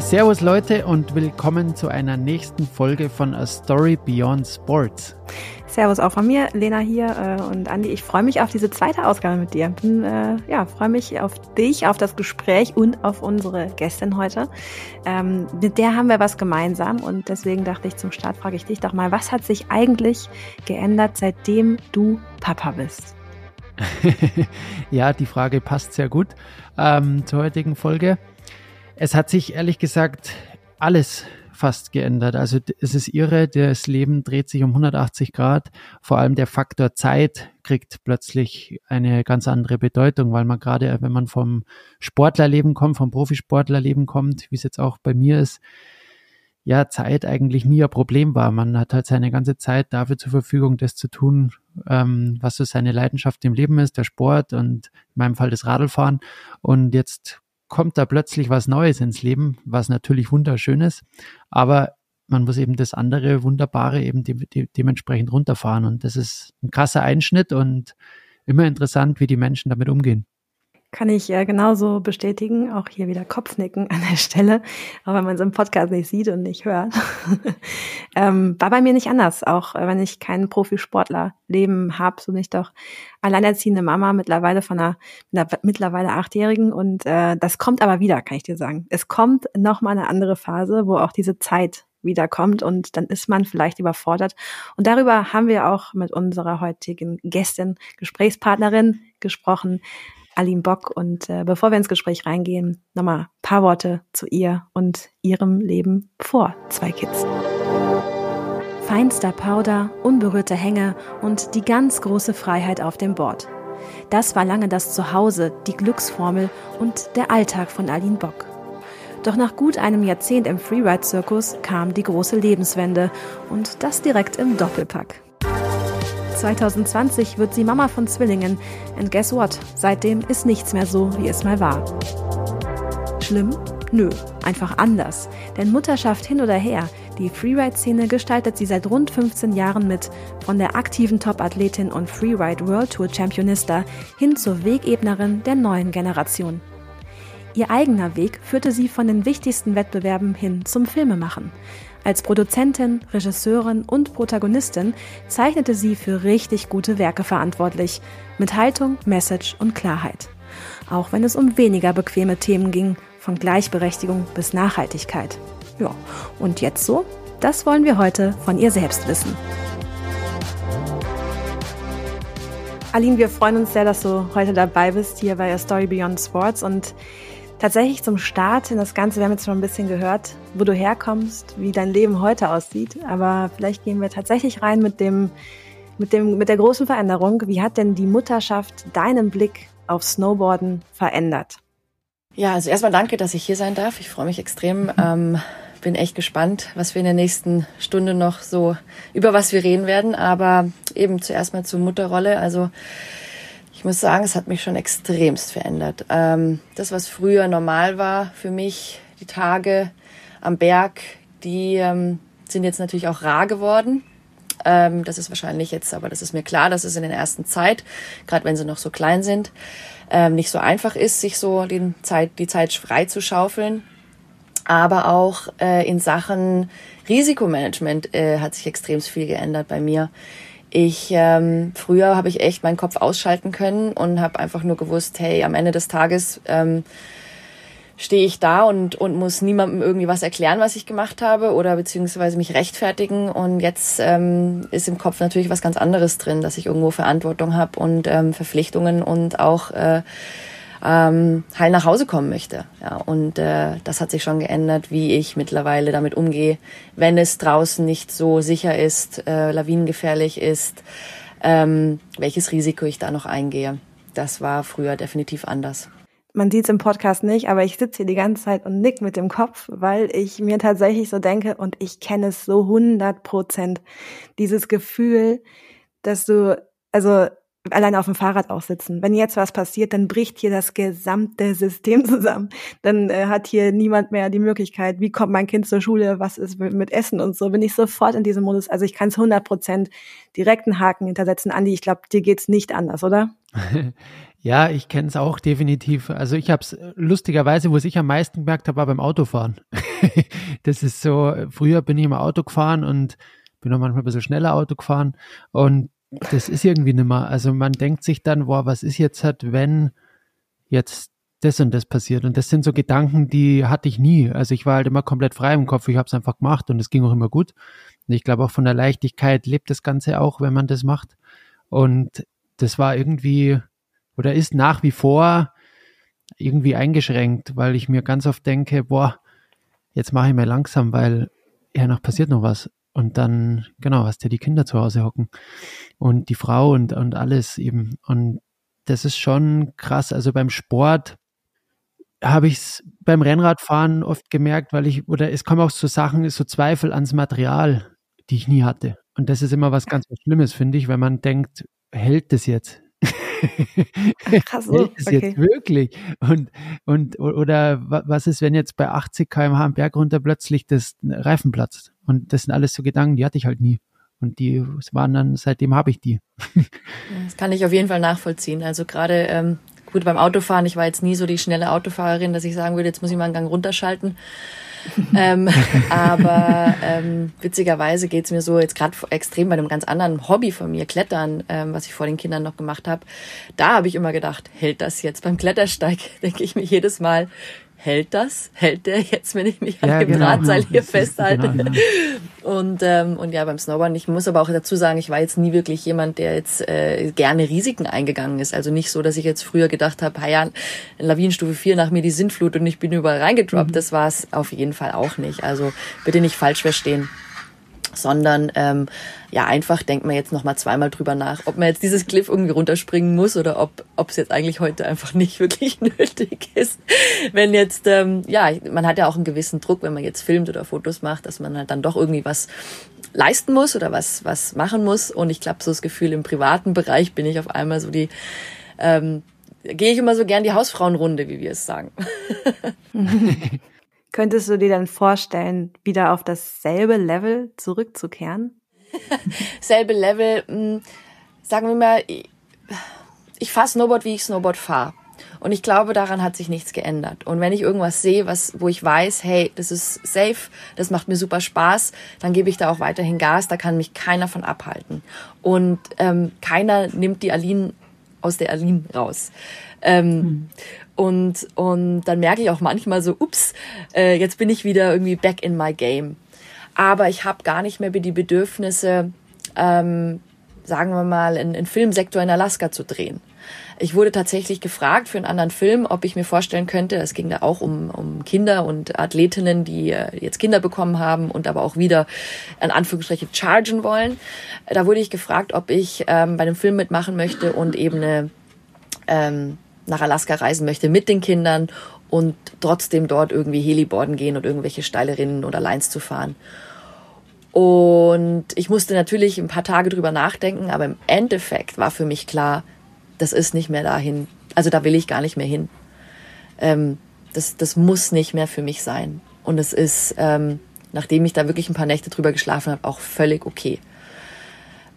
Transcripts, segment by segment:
Servus Leute und willkommen zu einer nächsten Folge von A Story Beyond Sports. Servus auch von mir, Lena hier äh, und Andi. Ich freue mich auf diese zweite Ausgabe mit dir. Bin, äh, ja, freue mich auf dich, auf das Gespräch und auf unsere Gästin heute. Ähm, mit der haben wir was gemeinsam und deswegen dachte ich zum Start frage ich dich doch mal, was hat sich eigentlich geändert, seitdem du Papa bist? ja, die Frage passt sehr gut ähm, zur heutigen Folge. Es hat sich ehrlich gesagt alles fast geändert. Also es ist irre, das Leben dreht sich um 180 Grad. Vor allem der Faktor Zeit kriegt plötzlich eine ganz andere Bedeutung, weil man gerade, wenn man vom Sportlerleben kommt, vom Profisportlerleben kommt, wie es jetzt auch bei mir ist, ja, Zeit eigentlich nie ein Problem war. Man hat halt seine ganze Zeit dafür zur Verfügung, das zu tun, ähm, was so seine Leidenschaft im Leben ist, der Sport und in meinem Fall das Radlfahren. Und jetzt kommt da plötzlich was Neues ins Leben, was natürlich wunderschön ist, aber man muss eben das andere Wunderbare eben de de dementsprechend runterfahren. Und das ist ein krasser Einschnitt und immer interessant, wie die Menschen damit umgehen. Kann ich äh, genauso bestätigen. Auch hier wieder Kopfnicken an der Stelle, auch wenn man es im Podcast nicht sieht und nicht hört. ähm, war bei mir nicht anders, auch äh, wenn ich kein Profisportlerleben habe, so nicht doch alleinerziehende Mama mittlerweile von einer, einer mittlerweile Achtjährigen. Und äh, das kommt aber wieder, kann ich dir sagen. Es kommt nochmal eine andere Phase, wo auch diese Zeit wiederkommt und dann ist man vielleicht überfordert. Und darüber haben wir auch mit unserer heutigen Gästin, Gesprächspartnerin gesprochen. Aline Bock. Und äh, bevor wir ins Gespräch reingehen, nochmal paar Worte zu ihr und ihrem Leben vor zwei Kids. Feinster Powder, unberührte Hänge und die ganz große Freiheit auf dem Board. Das war lange das Zuhause, die Glücksformel und der Alltag von Aline Bock. Doch nach gut einem Jahrzehnt im Freeride-Zirkus kam die große Lebenswende und das direkt im Doppelpack. 2020 wird sie Mama von Zwillingen. And guess what? Seitdem ist nichts mehr so, wie es mal war. Schlimm? Nö, einfach anders. Denn Mutterschaft hin oder her, die Freeride-Szene gestaltet sie seit rund 15 Jahren mit, von der aktiven Top-Athletin und Freeride World Tour Championista hin zur Wegebnerin der neuen Generation. Ihr eigener Weg führte sie von den wichtigsten Wettbewerben hin zum Filmemachen. Als Produzentin, Regisseurin und Protagonistin zeichnete sie für richtig gute Werke verantwortlich, mit Haltung, Message und Klarheit. Auch wenn es um weniger bequeme Themen ging, von Gleichberechtigung bis Nachhaltigkeit. Ja, und jetzt so? Das wollen wir heute von ihr selbst wissen. Aline, wir freuen uns sehr, dass du heute dabei bist hier bei Story Beyond Sports und tatsächlich zum Start in das Ganze, wir haben jetzt schon ein bisschen gehört, wo du herkommst, wie dein Leben heute aussieht, aber vielleicht gehen wir tatsächlich rein mit dem, mit dem, mit der großen Veränderung. Wie hat denn die Mutterschaft deinen Blick auf Snowboarden verändert? Ja, also erstmal danke, dass ich hier sein darf. Ich freue mich extrem. Ähm, bin echt gespannt, was wir in der nächsten Stunde noch so über was wir reden werden. Aber eben zuerst mal zur Mutterrolle. Also ich muss sagen, es hat mich schon extremst verändert. Ähm, das, was früher normal war für mich, die Tage am Berg, die ähm, sind jetzt natürlich auch rar geworden. Ähm, das ist wahrscheinlich jetzt, aber das ist mir klar, dass es in der ersten Zeit, gerade wenn sie noch so klein sind, ähm, nicht so einfach ist, sich so den Zeit, die Zeit frei zu schaufeln. Aber auch äh, in Sachen Risikomanagement äh, hat sich extrem viel geändert bei mir. Ich ähm, früher habe ich echt meinen Kopf ausschalten können und habe einfach nur gewusst, hey, am Ende des Tages ähm, stehe ich da und, und muss niemandem irgendwie was erklären, was ich gemacht habe oder beziehungsweise mich rechtfertigen. Und jetzt ähm, ist im Kopf natürlich was ganz anderes drin, dass ich irgendwo Verantwortung habe und ähm, Verpflichtungen und auch äh, ähm, heil nach Hause kommen möchte. Ja, und äh, das hat sich schon geändert, wie ich mittlerweile damit umgehe, wenn es draußen nicht so sicher ist, äh, lawinengefährlich ist, ähm, welches Risiko ich da noch eingehe. Das war früher definitiv anders. Man sieht es im Podcast nicht, aber ich sitze hier die ganze Zeit und nick mit dem Kopf, weil ich mir tatsächlich so denke und ich kenne es so 100 Prozent. Dieses Gefühl, dass du, also alleine auf dem Fahrrad auch sitzen. Wenn jetzt was passiert, dann bricht hier das gesamte System zusammen. Dann äh, hat hier niemand mehr die Möglichkeit, wie kommt mein Kind zur Schule, was ist mit Essen und so. Bin ich sofort in diesem Modus. Also ich kann es 100 Prozent direkt einen Haken hintersetzen. Andi, ich glaube, dir geht's nicht anders, oder? Ja, ich kenne es auch definitiv. Also ich habe es lustigerweise, wo ich am meisten gemerkt habe, war beim Autofahren. das ist so, früher bin ich immer Auto gefahren und bin auch manchmal ein bisschen schneller Auto gefahren und das ist irgendwie nimmer. Also man denkt sich dann, boah, was ist jetzt halt, wenn jetzt das und das passiert? Und das sind so Gedanken, die hatte ich nie. Also ich war halt immer komplett frei im Kopf. Ich habe es einfach gemacht und es ging auch immer gut. Und ich glaube auch von der Leichtigkeit lebt das Ganze auch, wenn man das macht. Und das war irgendwie oder ist nach wie vor irgendwie eingeschränkt, weil ich mir ganz oft denke, boah, jetzt mache ich mal langsam, weil ja noch passiert noch was. Und dann, genau, hast du ja die Kinder zu Hause hocken und die Frau und, und alles eben. Und das ist schon krass. Also beim Sport habe ich es beim Rennradfahren oft gemerkt, weil ich, oder es kommen auch so Sachen, so Zweifel ans Material, die ich nie hatte. Und das ist immer was ganz was Schlimmes, finde ich, wenn man denkt, hält das jetzt? Krass, so, hält es okay. jetzt wirklich? Und, und, oder was ist, wenn jetzt bei 80 km/h am Berg runter plötzlich das Reifen platzt? Und das sind alles so Gedanken, die hatte ich halt nie. Und die waren dann, seitdem habe ich die. Das kann ich auf jeden Fall nachvollziehen. Also gerade ähm, gut beim Autofahren, ich war jetzt nie so die schnelle Autofahrerin, dass ich sagen würde, jetzt muss ich mal einen Gang runterschalten. ähm, aber ähm, witzigerweise geht's mir so jetzt gerade extrem bei einem ganz anderen Hobby von mir, Klettern, ähm, was ich vor den Kindern noch gemacht habe. Da habe ich immer gedacht, hält das jetzt beim Klettersteig? Denke ich mir jedes Mal, hält das? Hält der jetzt, wenn ich mich ja, an dem genau, Drahtseil hier festhalte? Genau, Und, ähm, und ja, beim Snowboarden, ich muss aber auch dazu sagen, ich war jetzt nie wirklich jemand, der jetzt äh, gerne Risiken eingegangen ist. Also nicht so, dass ich jetzt früher gedacht habe, ja, Lawinenstufe 4 nach mir die Sintflut und ich bin überall reingedroppt. Mhm. Das war es auf jeden Fall auch nicht. Also bitte nicht falsch verstehen sondern ähm, ja einfach denkt man jetzt noch mal zweimal drüber nach, ob man jetzt dieses Cliff irgendwie runterspringen muss oder ob ob es jetzt eigentlich heute einfach nicht wirklich nötig ist. Wenn jetzt ähm, ja man hat ja auch einen gewissen Druck, wenn man jetzt filmt oder Fotos macht, dass man halt dann doch irgendwie was leisten muss oder was was machen muss. Und ich glaube so das Gefühl im privaten Bereich bin ich auf einmal so die ähm, gehe ich immer so gern die Hausfrauenrunde, wie wir es sagen. Könntest du dir dann vorstellen, wieder auf dasselbe Level zurückzukehren? selbe Level, mh, hm, sagen wir mal, ich, ich fahre Snowboard, wie ich Snowboard fahre. Und ich glaube, daran hat sich nichts geändert. Und wenn ich irgendwas sehe, was, wo ich weiß, hey, das ist safe, das macht mir super Spaß, dann gebe ich da auch weiterhin Gas. Da kann mich keiner von abhalten. Und ähm, keiner nimmt die Aline aus der Aline raus. Ähm, hm. Und, und dann merke ich auch manchmal so, ups, äh, jetzt bin ich wieder irgendwie back in my game. Aber ich habe gar nicht mehr die Bedürfnisse, ähm, sagen wir mal, einen Filmsektor in Alaska zu drehen. Ich wurde tatsächlich gefragt für einen anderen Film, ob ich mir vorstellen könnte, es ging da auch um, um Kinder und Athletinnen, die äh, jetzt Kinder bekommen haben und aber auch wieder in Anführungsstrichen chargen wollen. Da wurde ich gefragt, ob ich ähm, bei einem Film mitmachen möchte und eben eine ähm, nach Alaska reisen möchte mit den Kindern und trotzdem dort irgendwie Heliboarden gehen und irgendwelche steile Rinnen oder Lines zu fahren. Und ich musste natürlich ein paar Tage drüber nachdenken, aber im Endeffekt war für mich klar, das ist nicht mehr dahin. Also da will ich gar nicht mehr hin. Ähm, das, das muss nicht mehr für mich sein. Und es ist, ähm, nachdem ich da wirklich ein paar Nächte drüber geschlafen habe, auch völlig okay.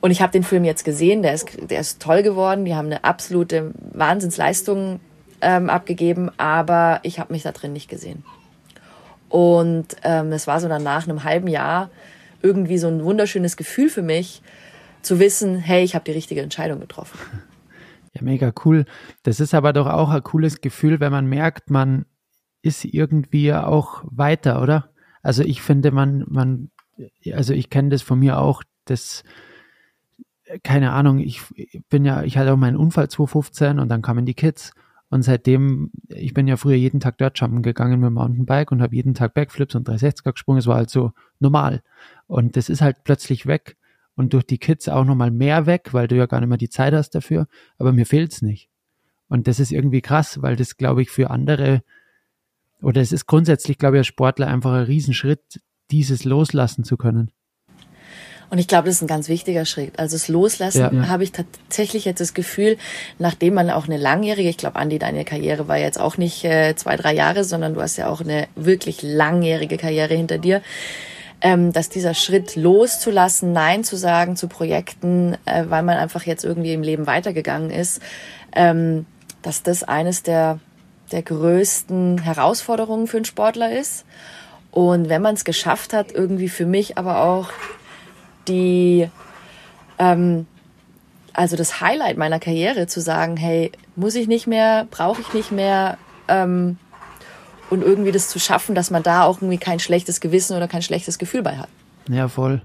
Und ich habe den Film jetzt gesehen, der ist, der ist toll geworden. Die haben eine absolute Wahnsinnsleistung ähm, abgegeben, aber ich habe mich da drin nicht gesehen. Und ähm, es war so dann nach einem halben Jahr irgendwie so ein wunderschönes Gefühl für mich, zu wissen, hey, ich habe die richtige Entscheidung getroffen. Ja, mega cool. Das ist aber doch auch ein cooles Gefühl, wenn man merkt, man ist irgendwie auch weiter, oder? Also ich finde, man, man, also ich kenne das von mir auch, das keine Ahnung, ich bin ja, ich hatte auch meinen Unfall 2015 und dann kamen die Kids. Und seitdem, ich bin ja früher jeden Tag Dirtjumpen gegangen mit dem Mountainbike und habe jeden Tag Backflips und 360er gesprungen. Es war halt so normal. Und das ist halt plötzlich weg. Und durch die Kids auch nochmal mehr weg, weil du ja gar nicht mehr die Zeit hast dafür. Aber mir fehlt's nicht. Und das ist irgendwie krass, weil das, glaube ich, für andere, oder es ist grundsätzlich, glaube ich, als Sportler einfach ein Riesenschritt, dieses loslassen zu können. Und ich glaube, das ist ein ganz wichtiger Schritt. Also das Loslassen ja, ja. habe ich tatsächlich jetzt das Gefühl, nachdem man auch eine langjährige, ich glaube, Andi, deine Karriere war jetzt auch nicht äh, zwei, drei Jahre, sondern du hast ja auch eine wirklich langjährige Karriere hinter dir, ähm, dass dieser Schritt loszulassen, Nein zu sagen zu Projekten, äh, weil man einfach jetzt irgendwie im Leben weitergegangen ist, ähm, dass das eines der, der größten Herausforderungen für einen Sportler ist. Und wenn man es geschafft hat, irgendwie für mich aber auch die, ähm, also das Highlight meiner Karriere zu sagen, hey, muss ich nicht mehr, brauche ich nicht mehr, ähm, und irgendwie das zu schaffen, dass man da auch irgendwie kein schlechtes Gewissen oder kein schlechtes Gefühl bei hat. Ja, voll.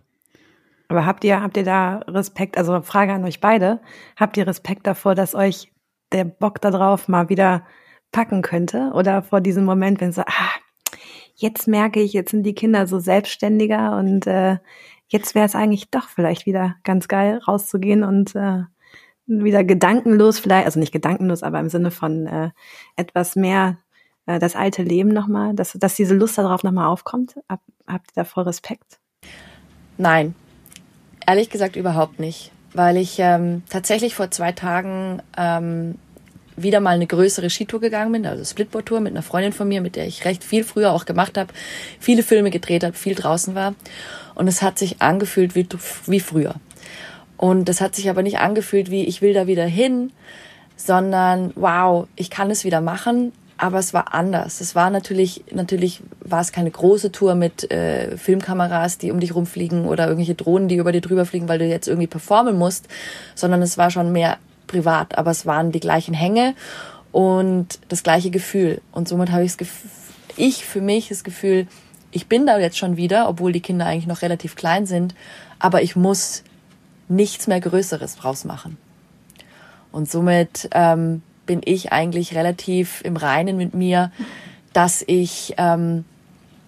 Aber habt ihr, habt ihr da Respekt, also Frage an euch beide, habt ihr Respekt davor, dass euch der Bock darauf mal wieder packen könnte? Oder vor diesem Moment, wenn so, ah, jetzt merke ich, jetzt sind die Kinder so selbstständiger und äh, jetzt wäre es eigentlich doch vielleicht wieder ganz geil, rauszugehen und äh, wieder gedankenlos vielleicht, also nicht gedankenlos, aber im Sinne von äh, etwas mehr äh, das alte Leben nochmal, dass, dass diese Lust darauf nochmal aufkommt? Hab, habt ihr da voll Respekt? Nein, ehrlich gesagt überhaupt nicht, weil ich ähm, tatsächlich vor zwei Tagen ähm, wieder mal eine größere Skitour gegangen bin, also Splitboard-Tour mit einer Freundin von mir, mit der ich recht viel früher auch gemacht habe, viele Filme gedreht habe, viel draußen war. Und es hat sich angefühlt wie, wie früher. Und es hat sich aber nicht angefühlt wie, ich will da wieder hin, sondern wow, ich kann es wieder machen. Aber es war anders. Es war natürlich, natürlich war es keine große Tour mit äh, Filmkameras, die um dich rumfliegen oder irgendwelche Drohnen, die über dir drüber fliegen, weil du jetzt irgendwie performen musst, sondern es war schon mehr privat, aber es waren die gleichen Hänge und das gleiche Gefühl. Und somit habe ich das Gefühl, ich für mich das Gefühl, ich bin da jetzt schon wieder, obwohl die Kinder eigentlich noch relativ klein sind, aber ich muss nichts mehr Größeres draus machen. Und somit ähm, bin ich eigentlich relativ im Reinen mit mir, dass ich ähm,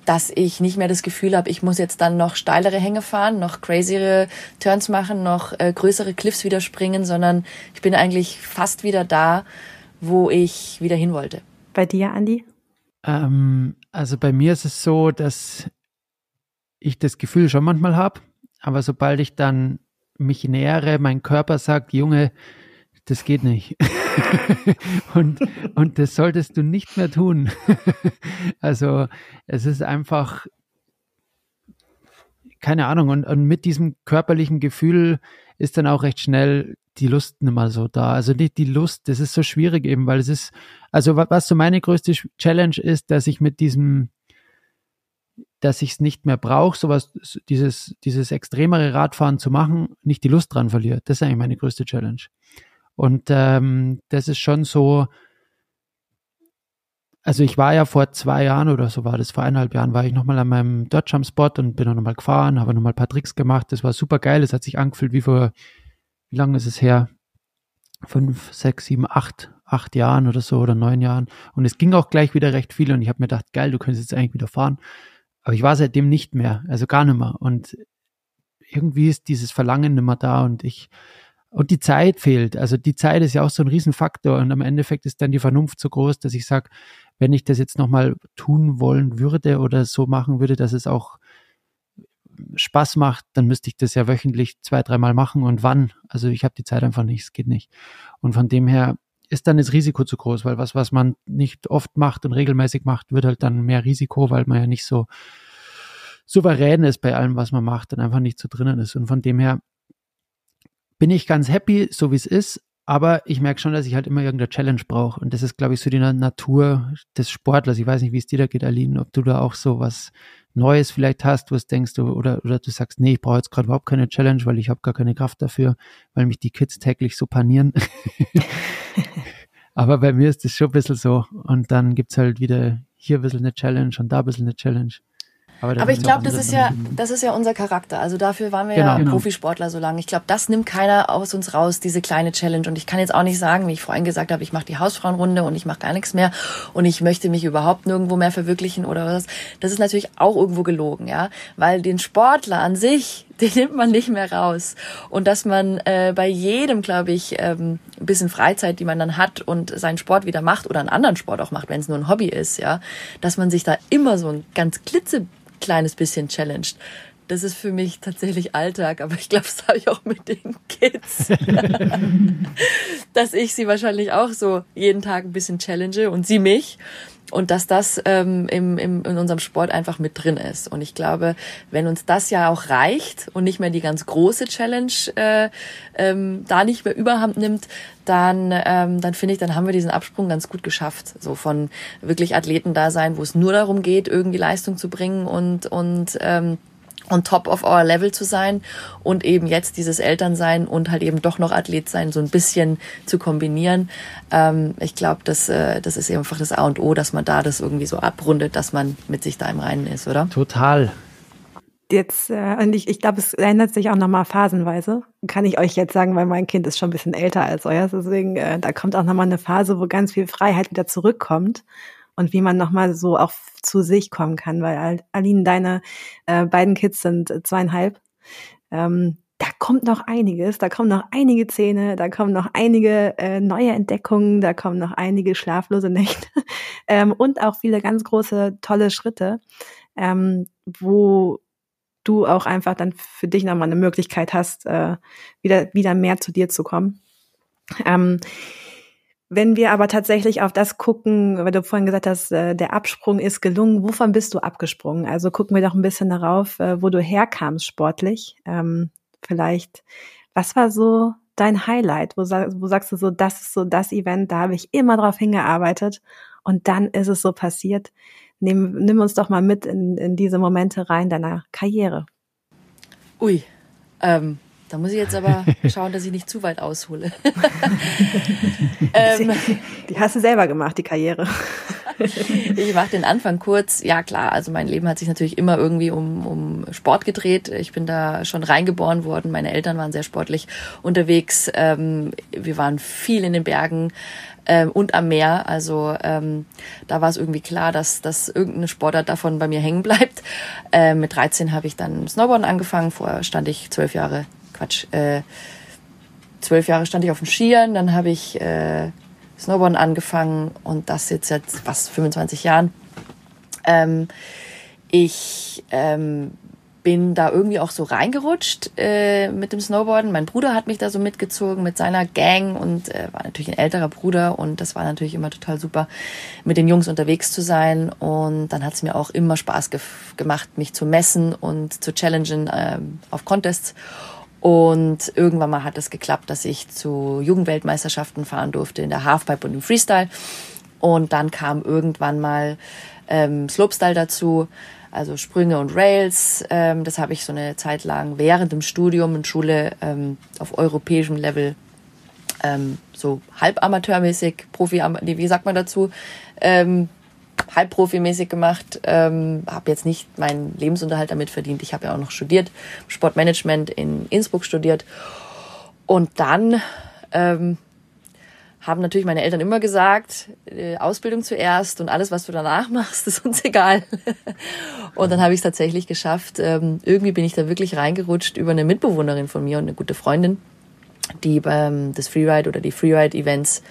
dass ich nicht mehr das Gefühl habe, ich muss jetzt dann noch steilere Hänge fahren, noch crazyere Turns machen, noch äh, größere Cliffs wieder springen, sondern ich bin eigentlich fast wieder da, wo ich wieder hin wollte. Bei dir, Andi? Ähm, also bei mir ist es so, dass ich das Gefühl schon manchmal habe, aber sobald ich dann mich nähere, mein Körper sagt, Junge, das geht nicht. und, und das solltest du nicht mehr tun. also es ist einfach, keine Ahnung, und, und mit diesem körperlichen Gefühl ist dann auch recht schnell die Lust nicht mehr so da. Also nicht die Lust, das ist so schwierig eben, weil es ist, also was so meine größte Challenge ist, dass ich mit diesem, dass ich es nicht mehr brauche, sowas, dieses, dieses extremere Radfahren zu machen, nicht die Lust dran verliere. Das ist eigentlich meine größte Challenge. Und ähm, das ist schon so, also ich war ja vor zwei Jahren oder so war das, vor eineinhalb Jahren war ich nochmal an meinem Dodgejump Spot und bin auch nochmal gefahren, habe nochmal ein paar Tricks gemacht. Das war super geil. Es hat sich angefühlt wie vor, wie lange ist es her? Fünf, sechs, sieben, acht, acht Jahren oder so oder neun Jahren. Und es ging auch gleich wieder recht viel und ich habe mir gedacht, geil, du könntest jetzt eigentlich wieder fahren. Aber ich war seitdem nicht mehr, also gar nicht mehr. Und irgendwie ist dieses Verlangen nicht mehr da und ich und die Zeit fehlt. Also die Zeit ist ja auch so ein Riesenfaktor. Und am Endeffekt ist dann die Vernunft so groß, dass ich sage, wenn ich das jetzt nochmal tun wollen würde oder so machen würde, dass es auch Spaß macht, dann müsste ich das ja wöchentlich zwei, dreimal machen. Und wann? Also ich habe die Zeit einfach nicht, es geht nicht. Und von dem her ist dann das Risiko zu groß, weil was, was man nicht oft macht und regelmäßig macht, wird halt dann mehr Risiko, weil man ja nicht so souverän ist bei allem, was man macht und einfach nicht so drinnen ist. Und von dem her bin ich ganz happy, so wie es ist. Aber ich merke schon, dass ich halt immer irgendeine Challenge brauche. Und das ist, glaube ich, so die Natur des Sportlers. Ich weiß nicht, wie es dir da geht, Aline, ob du da auch so was Neues vielleicht hast, wo es denkst du, oder, oder du sagst, nee, ich brauche jetzt gerade überhaupt keine Challenge, weil ich habe gar keine Kraft dafür, weil mich die Kids täglich so panieren. Aber bei mir ist das schon ein bisschen so. Und dann gibt es halt wieder hier ein bisschen eine Challenge und da ein bisschen eine Challenge. Aber, Aber ich glaube, das ist ja, das ist ja unser Charakter. Also dafür waren wir genau, ja genau. Profisportler so lange. Ich glaube, das nimmt keiner aus uns raus, diese kleine Challenge. Und ich kann jetzt auch nicht sagen, wie ich vorhin gesagt habe, ich mache die Hausfrauenrunde und ich mache gar nichts mehr und ich möchte mich überhaupt nirgendwo mehr verwirklichen oder was. Das ist natürlich auch irgendwo gelogen, ja, weil den Sportler an sich, den nimmt man nicht mehr raus. Und dass man äh, bei jedem, glaube ich, ähm, ein bisschen Freizeit, die man dann hat und seinen Sport wieder macht oder einen anderen Sport auch macht, wenn es nur ein Hobby ist, ja, dass man sich da immer so ein ganz klitze kleines bisschen challenged. das ist für mich tatsächlich Alltag, aber ich glaube, das habe ich auch mit den Kids. dass ich sie wahrscheinlich auch so jeden Tag ein bisschen challenge und sie mich und dass das ähm, im, im, in unserem Sport einfach mit drin ist. Und ich glaube, wenn uns das ja auch reicht und nicht mehr die ganz große Challenge äh, ähm, da nicht mehr Überhand nimmt, dann, ähm, dann finde ich, dann haben wir diesen Absprung ganz gut geschafft. So von wirklich Athleten da sein, wo es nur darum geht, irgendwie Leistung zu bringen und, und ähm, on top of our level zu sein und eben jetzt dieses Elternsein und halt eben doch noch Athlet sein so ein bisschen zu kombinieren. Ähm, ich glaube, das, äh, das ist einfach das A und O, dass man da das irgendwie so abrundet, dass man mit sich da im Reinen ist, oder? Total. Jetzt, äh, und ich, ich glaube, es ändert sich auch nochmal phasenweise. Kann ich euch jetzt sagen, weil mein Kind ist schon ein bisschen älter als euer. Deswegen, äh, da kommt auch nochmal eine Phase, wo ganz viel Freiheit wieder zurückkommt und wie man nochmal so auch zu sich kommen kann, weil Aline, deine äh, beiden Kids sind zweieinhalb. Ähm, da kommt noch einiges, da kommen noch einige Zähne, da kommen noch einige äh, neue Entdeckungen, da kommen noch einige schlaflose Nächte ähm, und auch viele ganz große, tolle Schritte, ähm, wo du auch einfach dann für dich nochmal eine Möglichkeit hast, äh, wieder, wieder mehr zu dir zu kommen. Ähm, wenn wir aber tatsächlich auf das gucken, weil du vorhin gesagt hast, äh, der Absprung ist gelungen, wovon bist du abgesprungen? Also gucken wir doch ein bisschen darauf, äh, wo du herkamst sportlich. Ähm, vielleicht, was war so dein Highlight? Wo, wo sagst du so, das ist so das Event, da habe ich immer drauf hingearbeitet und dann ist es so passiert. Nimm, nimm uns doch mal mit in, in diese Momente rein deiner Karriere. Ui, ähm, da muss ich jetzt aber schauen, dass ich nicht zu weit aushole. ähm, die hast du selber gemacht, die Karriere. ich mache den Anfang kurz. Ja klar, also mein Leben hat sich natürlich immer irgendwie um, um Sport gedreht. Ich bin da schon reingeboren worden. Meine Eltern waren sehr sportlich unterwegs. Ähm, wir waren viel in den Bergen ähm, und am Meer. Also ähm, da war es irgendwie klar, dass, dass irgendeine Sportart davon bei mir hängen bleibt. Ähm, mit 13 habe ich dann Snowboarden angefangen. Vorher stand ich zwölf Jahre Quatsch, äh, zwölf Jahre stand ich auf den Skiern, dann habe ich äh, Snowboarden angefangen und das jetzt seit was 25 Jahren. Ähm, ich ähm, bin da irgendwie auch so reingerutscht äh, mit dem Snowboarden. Mein Bruder hat mich da so mitgezogen mit seiner Gang und äh, war natürlich ein älterer Bruder und das war natürlich immer total super, mit den Jungs unterwegs zu sein. Und dann hat es mir auch immer Spaß ge gemacht, mich zu messen und zu challengen äh, auf Contests. Und irgendwann mal hat es geklappt, dass ich zu Jugendweltmeisterschaften fahren durfte in der Halfpipe und im Freestyle. Und dann kam irgendwann mal ähm, Slopestyle dazu, also Sprünge und Rails. Ähm, das habe ich so eine Zeit lang während dem Studium in Schule ähm, auf europäischem Level ähm, so halb amateurmäßig, Profi, wie sagt man dazu, ähm, halb profimäßig gemacht, ähm, habe jetzt nicht meinen Lebensunterhalt damit verdient. Ich habe ja auch noch studiert, Sportmanagement in Innsbruck studiert. Und dann ähm, haben natürlich meine Eltern immer gesagt, äh, Ausbildung zuerst und alles, was du danach machst, ist uns egal. und dann habe ich es tatsächlich geschafft. Ähm, irgendwie bin ich da wirklich reingerutscht über eine Mitbewohnerin von mir und eine gute Freundin, die ähm, das Freeride oder die Freeride-Events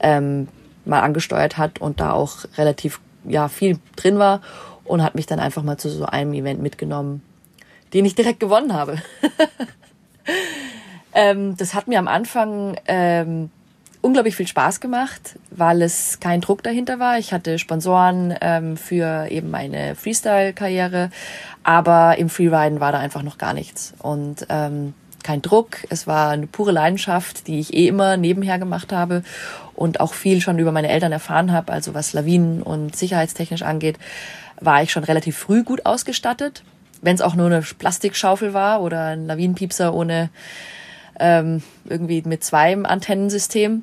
ähm, mal angesteuert hat und da auch relativ ja viel drin war und hat mich dann einfach mal zu so einem Event mitgenommen, den ich direkt gewonnen habe. ähm, das hat mir am Anfang ähm, unglaublich viel Spaß gemacht, weil es kein Druck dahinter war. Ich hatte Sponsoren ähm, für eben meine Freestyle-Karriere, aber im Freeriden war da einfach noch gar nichts. Und ähm, kein Druck. Es war eine pure Leidenschaft, die ich eh immer nebenher gemacht habe und auch viel schon über meine Eltern erfahren habe. Also was Lawinen und sicherheitstechnisch angeht, war ich schon relativ früh gut ausgestattet. Wenn es auch nur eine Plastikschaufel war oder ein Lawinenpiepser ohne ähm, irgendwie mit zwei Antennensystem.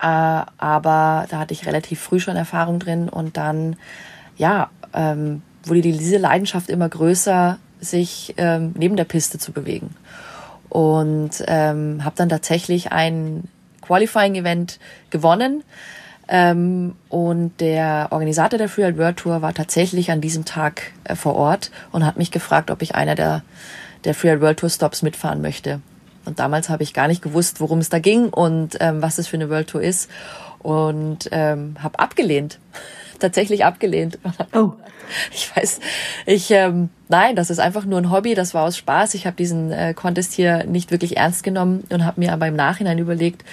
Äh, aber da hatte ich relativ früh schon Erfahrung drin und dann, ja, ähm, wurde diese Leidenschaft immer größer, sich ähm, neben der Piste zu bewegen und ähm, habe dann tatsächlich ein Qualifying-Event gewonnen. Ähm, und der Organisator der Freeride World Tour war tatsächlich an diesem Tag äh, vor Ort und hat mich gefragt, ob ich einer der, der Freeride World Tour Stops mitfahren möchte. Und damals habe ich gar nicht gewusst, worum es da ging und ähm, was es für eine World Tour ist. und ähm, habe abgelehnt, tatsächlich abgelehnt. Oh. Ich weiß, ich ähm, nein, das ist einfach nur ein Hobby, das war aus Spaß. Ich habe diesen äh, Contest hier nicht wirklich ernst genommen und habe mir aber im Nachhinein überlegt,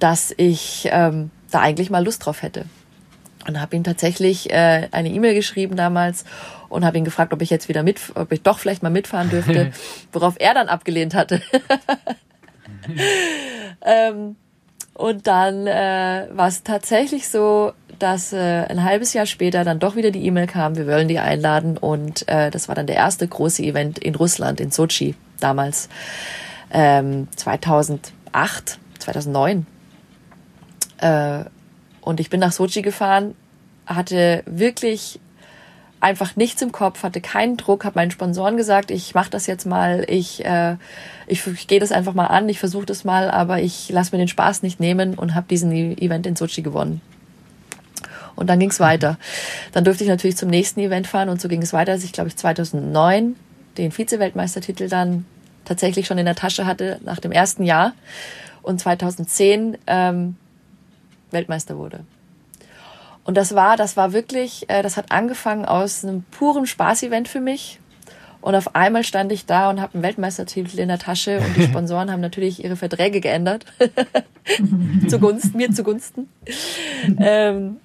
dass ich ähm, da eigentlich mal Lust drauf hätte und habe ihm tatsächlich äh, eine E-Mail geschrieben damals und habe ihn gefragt, ob ich jetzt wieder mit, ob ich doch vielleicht mal mitfahren dürfte, worauf er dann abgelehnt hatte. ähm, und dann äh, war es tatsächlich so, dass äh, ein halbes Jahr später dann doch wieder die E-Mail kam, wir wollen die einladen und äh, das war dann der erste große Event in Russland, in Sochi damals, ähm, 2008, 2009. Äh, und ich bin nach Sochi gefahren, hatte wirklich einfach nichts im Kopf, hatte keinen Druck, habe meinen Sponsoren gesagt, ich mache das jetzt mal, ich, äh, ich, ich gehe das einfach mal an, ich versuche das mal, aber ich lasse mir den Spaß nicht nehmen und habe diesen e-, Event in Sochi gewonnen. Und dann ging es weiter. Dann durfte ich natürlich zum nächsten Event fahren und so ging es weiter, dass ich, glaube ich, 2009 den Vize-Weltmeistertitel dann tatsächlich schon in der Tasche hatte nach dem ersten Jahr und 2010 ähm, Weltmeister wurde. Und das war, das war wirklich, äh, das hat angefangen aus einem puren Spaßevent für mich. Und auf einmal stand ich da und habe einen Weltmeistertitel in der Tasche und die Sponsoren haben natürlich ihre Verträge geändert. zugunsten, mir zugunsten. ähm,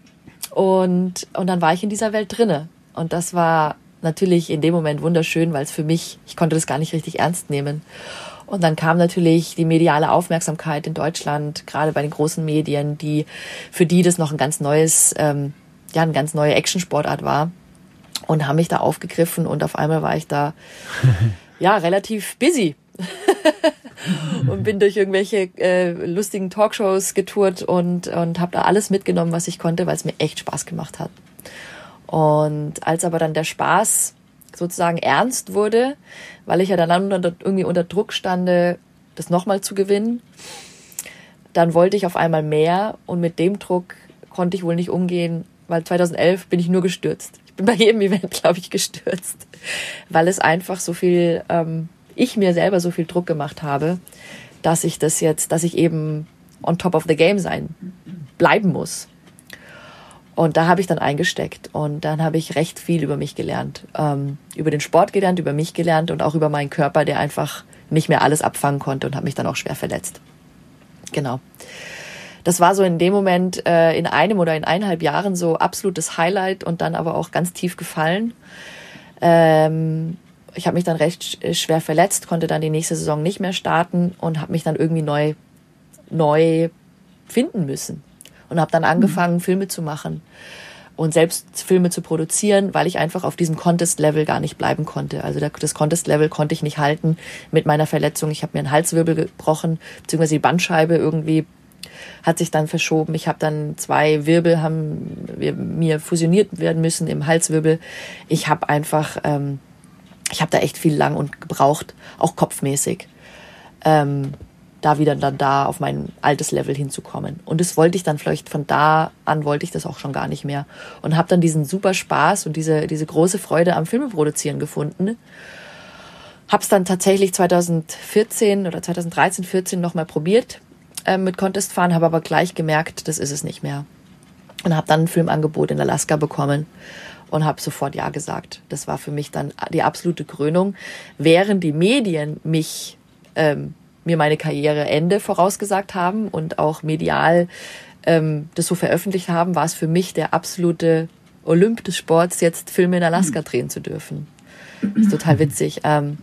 und, und dann war ich in dieser Welt drinne. Und das war natürlich in dem Moment wunderschön, weil es für mich, ich konnte das gar nicht richtig ernst nehmen. Und dann kam natürlich die mediale Aufmerksamkeit in Deutschland, gerade bei den großen Medien, die für die das noch ein ganz neues, ähm, ja, eine ganz neue Actionsportart war und haben mich da aufgegriffen und auf einmal war ich da ja relativ busy. und bin durch irgendwelche äh, lustigen Talkshows getourt und, und habe da alles mitgenommen, was ich konnte, weil es mir echt Spaß gemacht hat. Und als aber dann der Spaß sozusagen ernst wurde, weil ich ja dann irgendwie unter Druck stande, das nochmal zu gewinnen. Dann wollte ich auf einmal mehr und mit dem Druck konnte ich wohl nicht umgehen, weil 2011 bin ich nur gestürzt. Ich bin bei jedem Event, glaube ich, gestürzt, weil es einfach so viel, ähm, ich mir selber so viel Druck gemacht habe, dass ich das jetzt, dass ich eben on top of the game sein bleiben muss. Und da habe ich dann eingesteckt und dann habe ich recht viel über mich gelernt. Ähm, über den Sport gelernt, über mich gelernt und auch über meinen Körper, der einfach nicht mehr alles abfangen konnte und habe mich dann auch schwer verletzt. Genau. Das war so in dem Moment äh, in einem oder in eineinhalb Jahren so absolutes Highlight und dann aber auch ganz tief gefallen. Ähm, ich habe mich dann recht schwer verletzt, konnte dann die nächste Saison nicht mehr starten und habe mich dann irgendwie neu neu finden müssen und habe dann angefangen, mhm. Filme zu machen und selbst Filme zu produzieren, weil ich einfach auf diesem Contest-Level gar nicht bleiben konnte. Also das Contest-Level konnte ich nicht halten mit meiner Verletzung. Ich habe mir einen Halswirbel gebrochen, beziehungsweise die Bandscheibe irgendwie hat sich dann verschoben. Ich habe dann zwei Wirbel haben wir, mir fusioniert werden müssen im Halswirbel. Ich habe einfach, ähm, ich habe da echt viel lang und gebraucht, auch kopfmäßig. Ähm, da wieder dann da auf mein altes Level hinzukommen. Und das wollte ich dann vielleicht von da an wollte ich das auch schon gar nicht mehr und habe dann diesen super Spaß und diese diese große Freude am Filme produzieren gefunden. Hab's dann tatsächlich 2014 oder 2013 14 noch mal probiert äh, mit Contest fahren, habe aber gleich gemerkt, das ist es nicht mehr. Und habe dann ein Filmangebot in Alaska bekommen und habe sofort ja gesagt. Das war für mich dann die absolute Krönung, während die Medien mich ähm, mir meine Karriereende vorausgesagt haben und auch medial ähm, das so veröffentlicht haben, war es für mich der absolute Olymp des Sports, jetzt Filme in Alaska mhm. drehen zu dürfen. Das ist total witzig, ähm,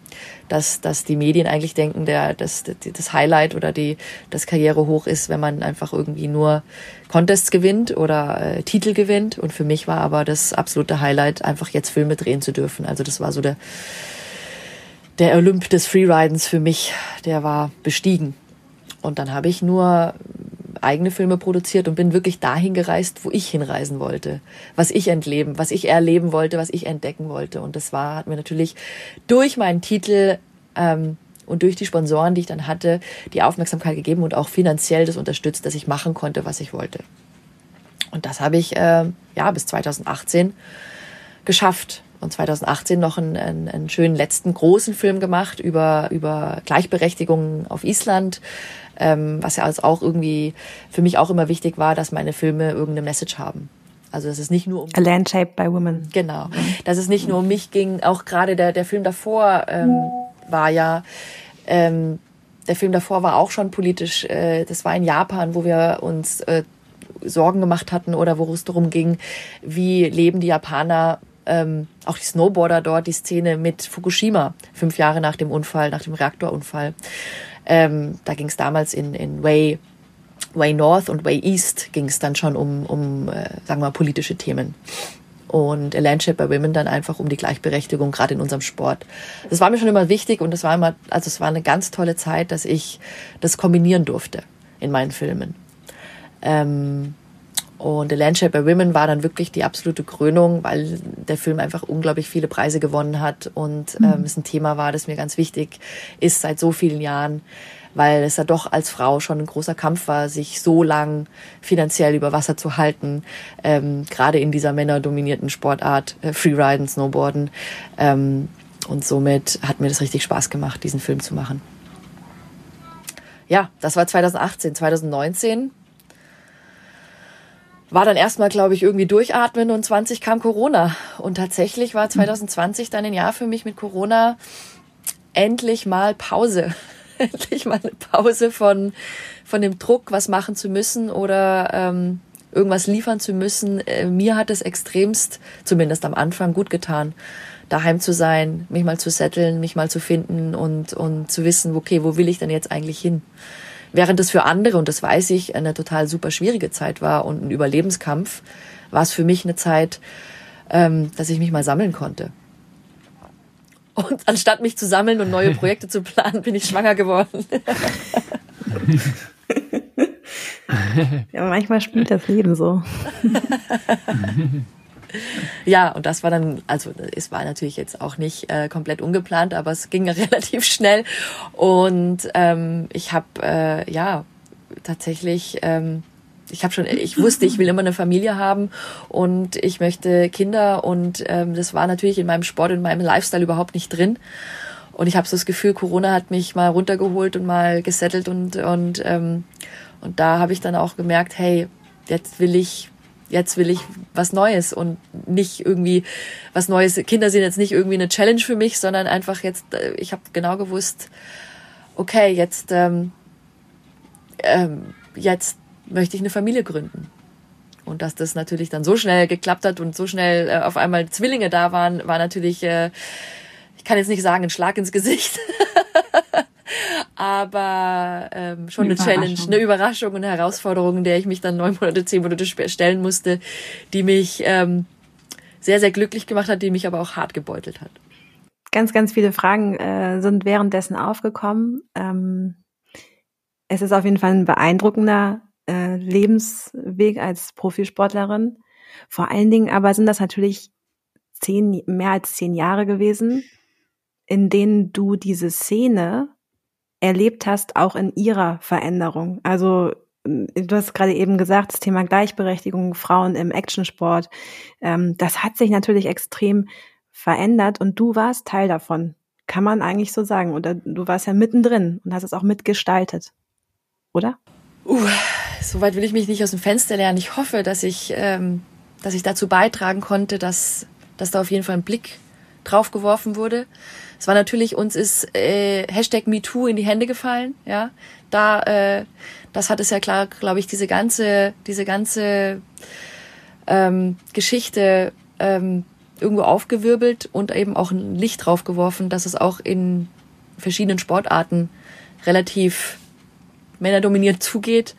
dass, dass die Medien eigentlich denken, der, dass das Highlight oder die, das Karriere hoch ist, wenn man einfach irgendwie nur Contests gewinnt oder äh, Titel gewinnt. Und für mich war aber das absolute Highlight, einfach jetzt Filme drehen zu dürfen. Also das war so der, der Olymp des Freeridens für mich, der war bestiegen. Und dann habe ich nur eigene Filme produziert und bin wirklich dahin gereist, wo ich hinreisen wollte, was ich entleben, was ich erleben wollte, was ich entdecken wollte. Und das war, hat mir natürlich durch meinen Titel ähm, und durch die Sponsoren, die ich dann hatte, die Aufmerksamkeit gegeben und auch finanziell das unterstützt, dass ich machen konnte, was ich wollte. Und das habe ich äh, ja bis 2018 geschafft. und 2018 noch einen, einen, einen schönen letzten großen Film gemacht über, über Gleichberechtigung auf Island, ähm, was ja also auch irgendwie für mich auch immer wichtig war, dass meine Filme irgendeine Message haben. Also dass es nicht nur um A Land Shaped by Women. Genau, dass es nicht nur um mich ging. Auch gerade der der Film davor ähm, war ja ähm, der Film davor war auch schon politisch. Äh, das war in Japan, wo wir uns äh, Sorgen gemacht hatten oder wo es darum ging, wie leben die Japaner ähm, auch die Snowboarder dort, die Szene mit Fukushima, fünf Jahre nach dem Unfall, nach dem Reaktorunfall. Ähm, da ging es damals in, in Way, Way North und Way East ging es dann schon um, um äh, sagen wir mal, politische Themen. Und A Landship by Women dann einfach um die Gleichberechtigung, gerade in unserem Sport. Das war mir schon immer wichtig und das war immer, also es war eine ganz tolle Zeit, dass ich das kombinieren durfte in meinen Filmen. Ähm, und The Landship by Women war dann wirklich die absolute Krönung, weil der Film einfach unglaublich viele Preise gewonnen hat und mhm. ähm, es ein Thema war, das mir ganz wichtig ist seit so vielen Jahren, weil es ja doch als Frau schon ein großer Kampf war, sich so lang finanziell über Wasser zu halten, ähm, gerade in dieser männerdominierten Sportart, äh, Freeriden, Snowboarden. Ähm, und somit hat mir das richtig Spaß gemacht, diesen Film zu machen. Ja, das war 2018. 2019 war dann erstmal, glaube ich, irgendwie durchatmen und 20 kam Corona. Und tatsächlich war 2020 dann ein Jahr für mich mit Corona endlich mal Pause. endlich mal eine Pause von, von dem Druck, was machen zu müssen oder ähm, irgendwas liefern zu müssen. Äh, mir hat es extremst, zumindest am Anfang, gut getan, daheim zu sein, mich mal zu setteln, mich mal zu finden und, und zu wissen, okay, wo will ich denn jetzt eigentlich hin? Während es für andere, und das weiß ich, eine total super schwierige Zeit war und ein Überlebenskampf, war es für mich eine Zeit, ähm, dass ich mich mal sammeln konnte. Und anstatt mich zu sammeln und neue Projekte zu planen, bin ich schwanger geworden. ja, manchmal spielt das Leben so. ja, und das war dann, also es war natürlich jetzt auch nicht äh, komplett ungeplant, aber es ging relativ schnell. Und ähm, ich habe äh, ja tatsächlich, ähm, ich habe schon, ich wusste, ich will immer eine Familie haben und ich möchte Kinder und ähm, das war natürlich in meinem Sport, in meinem Lifestyle überhaupt nicht drin. Und ich habe so das Gefühl, Corona hat mich mal runtergeholt und mal gesettelt und und ähm, und da habe ich dann auch gemerkt, hey, jetzt will ich jetzt will ich was Neues und nicht irgendwie was Neues. Kinder sind jetzt nicht irgendwie eine Challenge für mich, sondern einfach jetzt, äh, ich habe genau gewusst, okay, jetzt, ähm, ähm, jetzt möchte ich eine Familie gründen. Und dass das natürlich dann so schnell geklappt hat und so schnell äh, auf einmal Zwillinge da waren, war natürlich, äh, ich kann jetzt nicht sagen, ein Schlag ins Gesicht. aber ähm, schon eine, eine Challenge, eine Überraschung und eine Herausforderung, der ich mich dann neun Monate, zehn Monate stellen musste, die mich ähm, sehr, sehr glücklich gemacht hat, die mich aber auch hart gebeutelt hat. Ganz, ganz viele Fragen äh, sind währenddessen aufgekommen. Ähm, es ist auf jeden Fall ein beeindruckender äh, Lebensweg als Profisportlerin. Vor allen Dingen aber sind das natürlich zehn, mehr als zehn Jahre gewesen, in denen du diese Szene erlebt hast, auch in ihrer Veränderung? Also du hast gerade eben gesagt, das Thema Gleichberechtigung, Frauen im Actionsport, ähm, das hat sich natürlich extrem verändert und du warst Teil davon. Kann man eigentlich so sagen. Oder du warst ja mittendrin und hast es auch mitgestaltet. Oder? Uh, soweit will ich mich nicht aus dem Fenster lernen. Ich hoffe, dass ich, ähm, dass ich dazu beitragen konnte, dass, dass da auf jeden Fall ein Blick drauf geworfen wurde. Es war natürlich, uns ist äh, Hashtag MeToo in die Hände gefallen, ja. Da, äh, das hat es ja klar, glaube ich, diese ganze, diese ganze ähm, Geschichte ähm, irgendwo aufgewirbelt und eben auch ein Licht drauf geworfen, dass es auch in verschiedenen Sportarten relativ männerdominiert zugeht.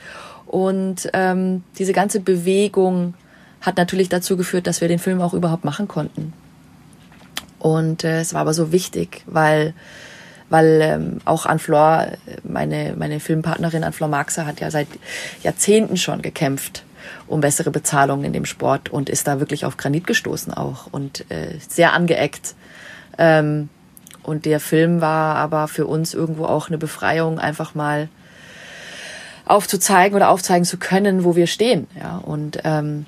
Und ähm, diese ganze Bewegung hat natürlich dazu geführt, dass wir den Film auch überhaupt machen konnten. Und äh, es war aber so wichtig, weil weil ähm, auch Anne-Flor, meine, meine Filmpartnerin Anne-Flor Marxer hat ja seit Jahrzehnten schon gekämpft um bessere Bezahlung in dem Sport und ist da wirklich auf Granit gestoßen auch und äh, sehr angeeckt. Ähm, und der Film war aber für uns irgendwo auch eine Befreiung, einfach mal aufzuzeigen oder aufzeigen zu können, wo wir stehen. Ja, und ähm,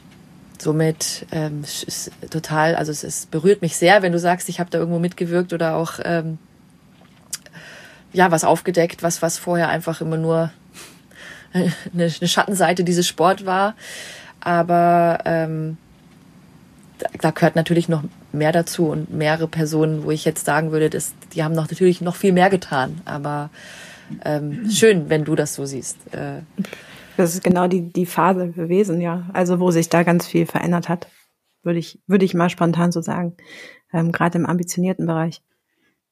somit ähm, ist total, also es, es berührt mich sehr, wenn du sagst, ich habe da irgendwo mitgewirkt oder auch ähm, ja was aufgedeckt, was was vorher einfach immer nur eine, eine Schattenseite dieses Sport war. Aber ähm, da, da gehört natürlich noch mehr dazu und mehrere Personen, wo ich jetzt sagen würde, dass die haben noch natürlich noch viel mehr getan. Aber ähm, schön, wenn du das so siehst. Äh, das ist genau die, die Phase gewesen, ja. Also wo sich da ganz viel verändert hat, würde ich, würde ich mal spontan so sagen. Ähm, Gerade im ambitionierten Bereich.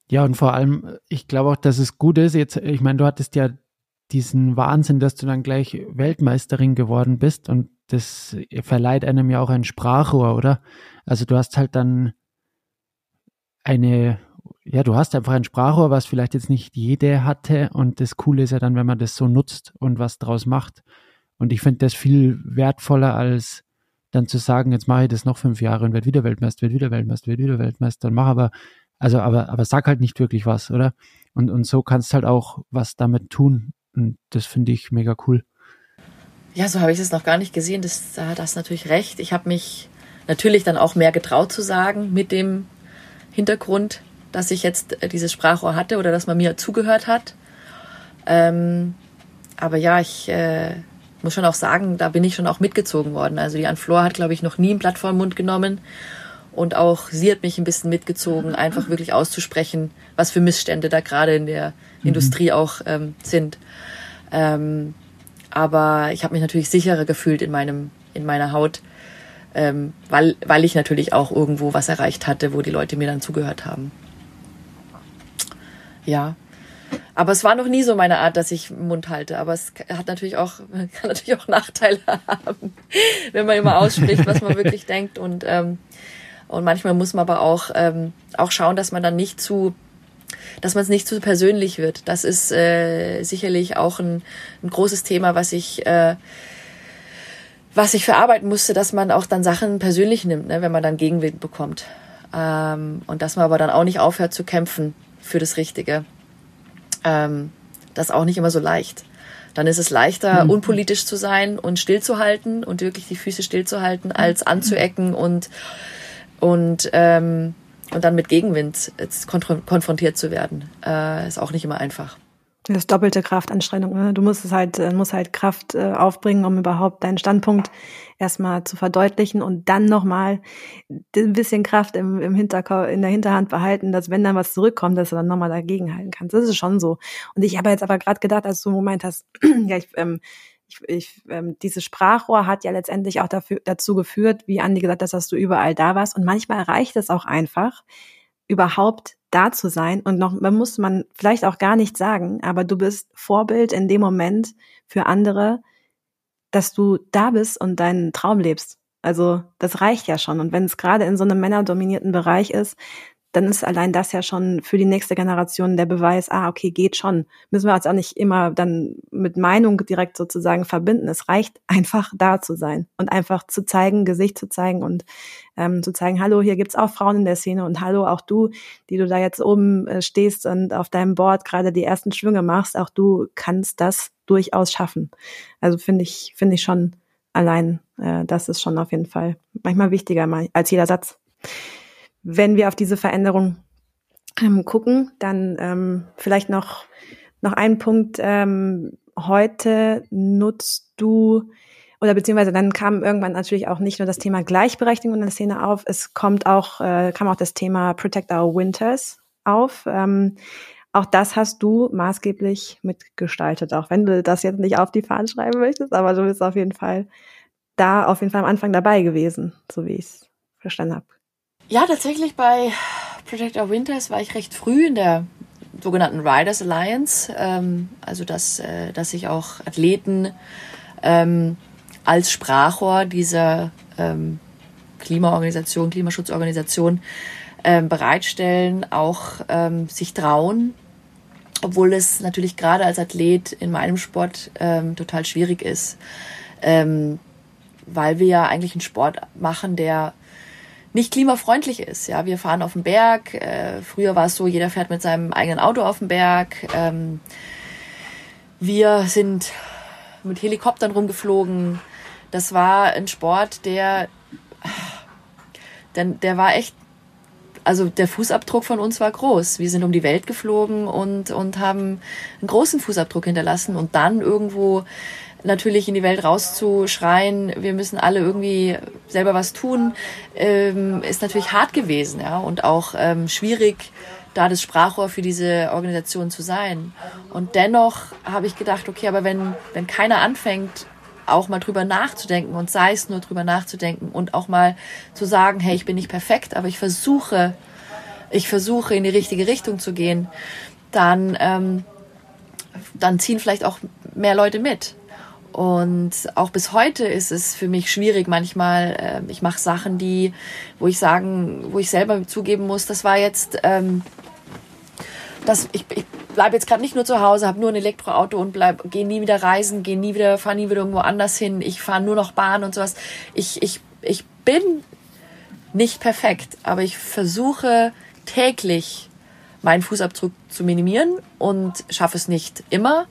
Ja, und vor allem, ich glaube auch, dass es gut ist. Jetzt, ich meine, du hattest ja diesen Wahnsinn, dass du dann gleich Weltmeisterin geworden bist und das verleiht einem ja auch ein Sprachrohr, oder? Also du hast halt dann eine, ja, du hast einfach ein Sprachrohr, was vielleicht jetzt nicht jede hatte und das Coole ist ja dann, wenn man das so nutzt und was draus macht. Und ich finde das viel wertvoller als dann zu sagen, jetzt mache ich das noch fünf Jahre und werde wieder Weltmeister, werde wieder Weltmeister, werde wieder Weltmeister und mache aber, also aber, aber sag halt nicht wirklich was, oder? Und, und so kannst du halt auch was damit tun. Und das finde ich mega cool. Ja, so habe ich es noch gar nicht gesehen. Das, da das natürlich recht. Ich habe mich natürlich dann auch mehr getraut zu sagen mit dem Hintergrund, dass ich jetzt äh, dieses Sprachrohr hatte oder dass man mir zugehört hat. Ähm, aber ja, ich äh, muss schon auch sagen, da bin ich schon auch mitgezogen worden. Also die Anflor hat, glaube ich, noch nie ein Blatt vor den Mund genommen. Und auch sie hat mich ein bisschen mitgezogen, einfach wirklich auszusprechen, was für Missstände da gerade in der mhm. Industrie auch ähm, sind. Ähm, aber ich habe mich natürlich sicherer gefühlt in meinem in meiner Haut, ähm, weil weil ich natürlich auch irgendwo was erreicht hatte, wo die Leute mir dann zugehört haben. Ja, aber es war noch nie so meine Art, dass ich Mund halte. Aber es hat natürlich auch kann natürlich auch Nachteile haben, wenn man immer ausspricht, was man wirklich denkt und ähm, und manchmal muss man aber auch ähm, auch schauen, dass man dann nicht zu dass man es nicht zu persönlich wird. Das ist äh, sicherlich auch ein, ein großes Thema, was ich äh, was ich verarbeiten musste, dass man auch dann Sachen persönlich nimmt, ne, wenn man dann Gegenwind bekommt. Ähm, und dass man aber dann auch nicht aufhört zu kämpfen für das Richtige. Ähm, das ist auch nicht immer so leicht. Dann ist es leichter, mhm. unpolitisch zu sein und stillzuhalten und wirklich die Füße stillzuhalten, als anzuecken und und ähm, und dann mit Gegenwind konfrontiert zu werden, äh, ist auch nicht immer einfach. Das ist doppelte Kraftanstrengung. Ne? Du musst es halt, äh, musst halt Kraft äh, aufbringen, um überhaupt deinen Standpunkt erstmal zu verdeutlichen und dann nochmal ein bisschen Kraft im, im Hinterkopf, in der Hinterhand behalten, dass wenn dann was zurückkommt, dass du dann nochmal dagegenhalten kannst. Das ist schon so. Und ich habe jetzt aber gerade gedacht, als du Moment hast, ja, ich, ähm, ich, ich, ähm, dieses Sprachrohr hat ja letztendlich auch dafür, dazu geführt, wie Andi gesagt hat, dass du überall da warst. Und manchmal reicht es auch einfach, überhaupt da zu sein. Und noch, man muss man vielleicht auch gar nicht sagen, aber du bist Vorbild in dem Moment für andere, dass du da bist und deinen Traum lebst. Also das reicht ja schon. Und wenn es gerade in so einem männerdominierten Bereich ist, dann ist allein das ja schon für die nächste Generation der Beweis, ah, okay, geht schon. Müssen wir uns auch nicht immer dann mit Meinung direkt sozusagen verbinden. Es reicht einfach da zu sein und einfach zu zeigen, Gesicht zu zeigen und ähm, zu zeigen, hallo, hier gibt's auch Frauen in der Szene und hallo, auch du, die du da jetzt oben äh, stehst und auf deinem Board gerade die ersten Schwünge machst, auch du kannst das durchaus schaffen. Also finde ich, finde ich schon allein, äh, das ist schon auf jeden Fall manchmal wichtiger als jeder Satz wenn wir auf diese Veränderung ähm, gucken, dann ähm, vielleicht noch, noch ein Punkt. Ähm, heute nutzt du oder beziehungsweise dann kam irgendwann natürlich auch nicht nur das Thema Gleichberechtigung in der Szene auf, es kommt auch, äh, kam auch das Thema Protect Our Winters auf. Ähm, auch das hast du maßgeblich mitgestaltet, auch wenn du das jetzt nicht auf die Fahnen schreiben möchtest, aber du bist auf jeden Fall da auf jeden Fall am Anfang dabei gewesen, so wie ich es verstanden habe. Ja, tatsächlich bei Project Our Winters war ich recht früh in der sogenannten Riders Alliance, ähm, also dass, äh, dass sich auch Athleten ähm, als Sprachrohr dieser ähm, Klimaorganisation, Klimaschutzorganisation ähm, bereitstellen, auch ähm, sich trauen, obwohl es natürlich gerade als Athlet in meinem Sport ähm, total schwierig ist, ähm, weil wir ja eigentlich einen Sport machen, der nicht klimafreundlich ist. Ja, wir fahren auf den Berg. Äh, früher war es so, jeder fährt mit seinem eigenen Auto auf den Berg. Ähm, wir sind mit Helikoptern rumgeflogen. Das war ein Sport, der denn der war echt also der Fußabdruck von uns war groß. Wir sind um die Welt geflogen und, und haben einen großen Fußabdruck hinterlassen und dann irgendwo natürlich in die Welt rauszuschreien, wir müssen alle irgendwie selber was tun, ähm, ist natürlich hart gewesen, ja, und auch ähm, schwierig, da das Sprachrohr für diese Organisation zu sein. Und dennoch habe ich gedacht, okay, aber wenn, wenn keiner anfängt, auch mal drüber nachzudenken und sei es nur drüber nachzudenken und auch mal zu sagen, hey, ich bin nicht perfekt, aber ich versuche, ich versuche in die richtige Richtung zu gehen, dann, ähm, dann ziehen vielleicht auch mehr Leute mit. Und auch bis heute ist es für mich schwierig manchmal. Äh, ich mache Sachen, die, wo ich sagen, wo ich selber zugeben muss, das war jetzt, ähm, das, ich, ich bleibe jetzt gerade nicht nur zu Hause, habe nur ein Elektroauto und bleib, gehe nie wieder reisen, gehe nie wieder, fahre nie wieder irgendwo anders hin. Ich fahre nur noch Bahn und sowas. Ich, ich, ich bin nicht perfekt, aber ich versuche täglich meinen Fußabdruck zu minimieren und schaffe es nicht immer.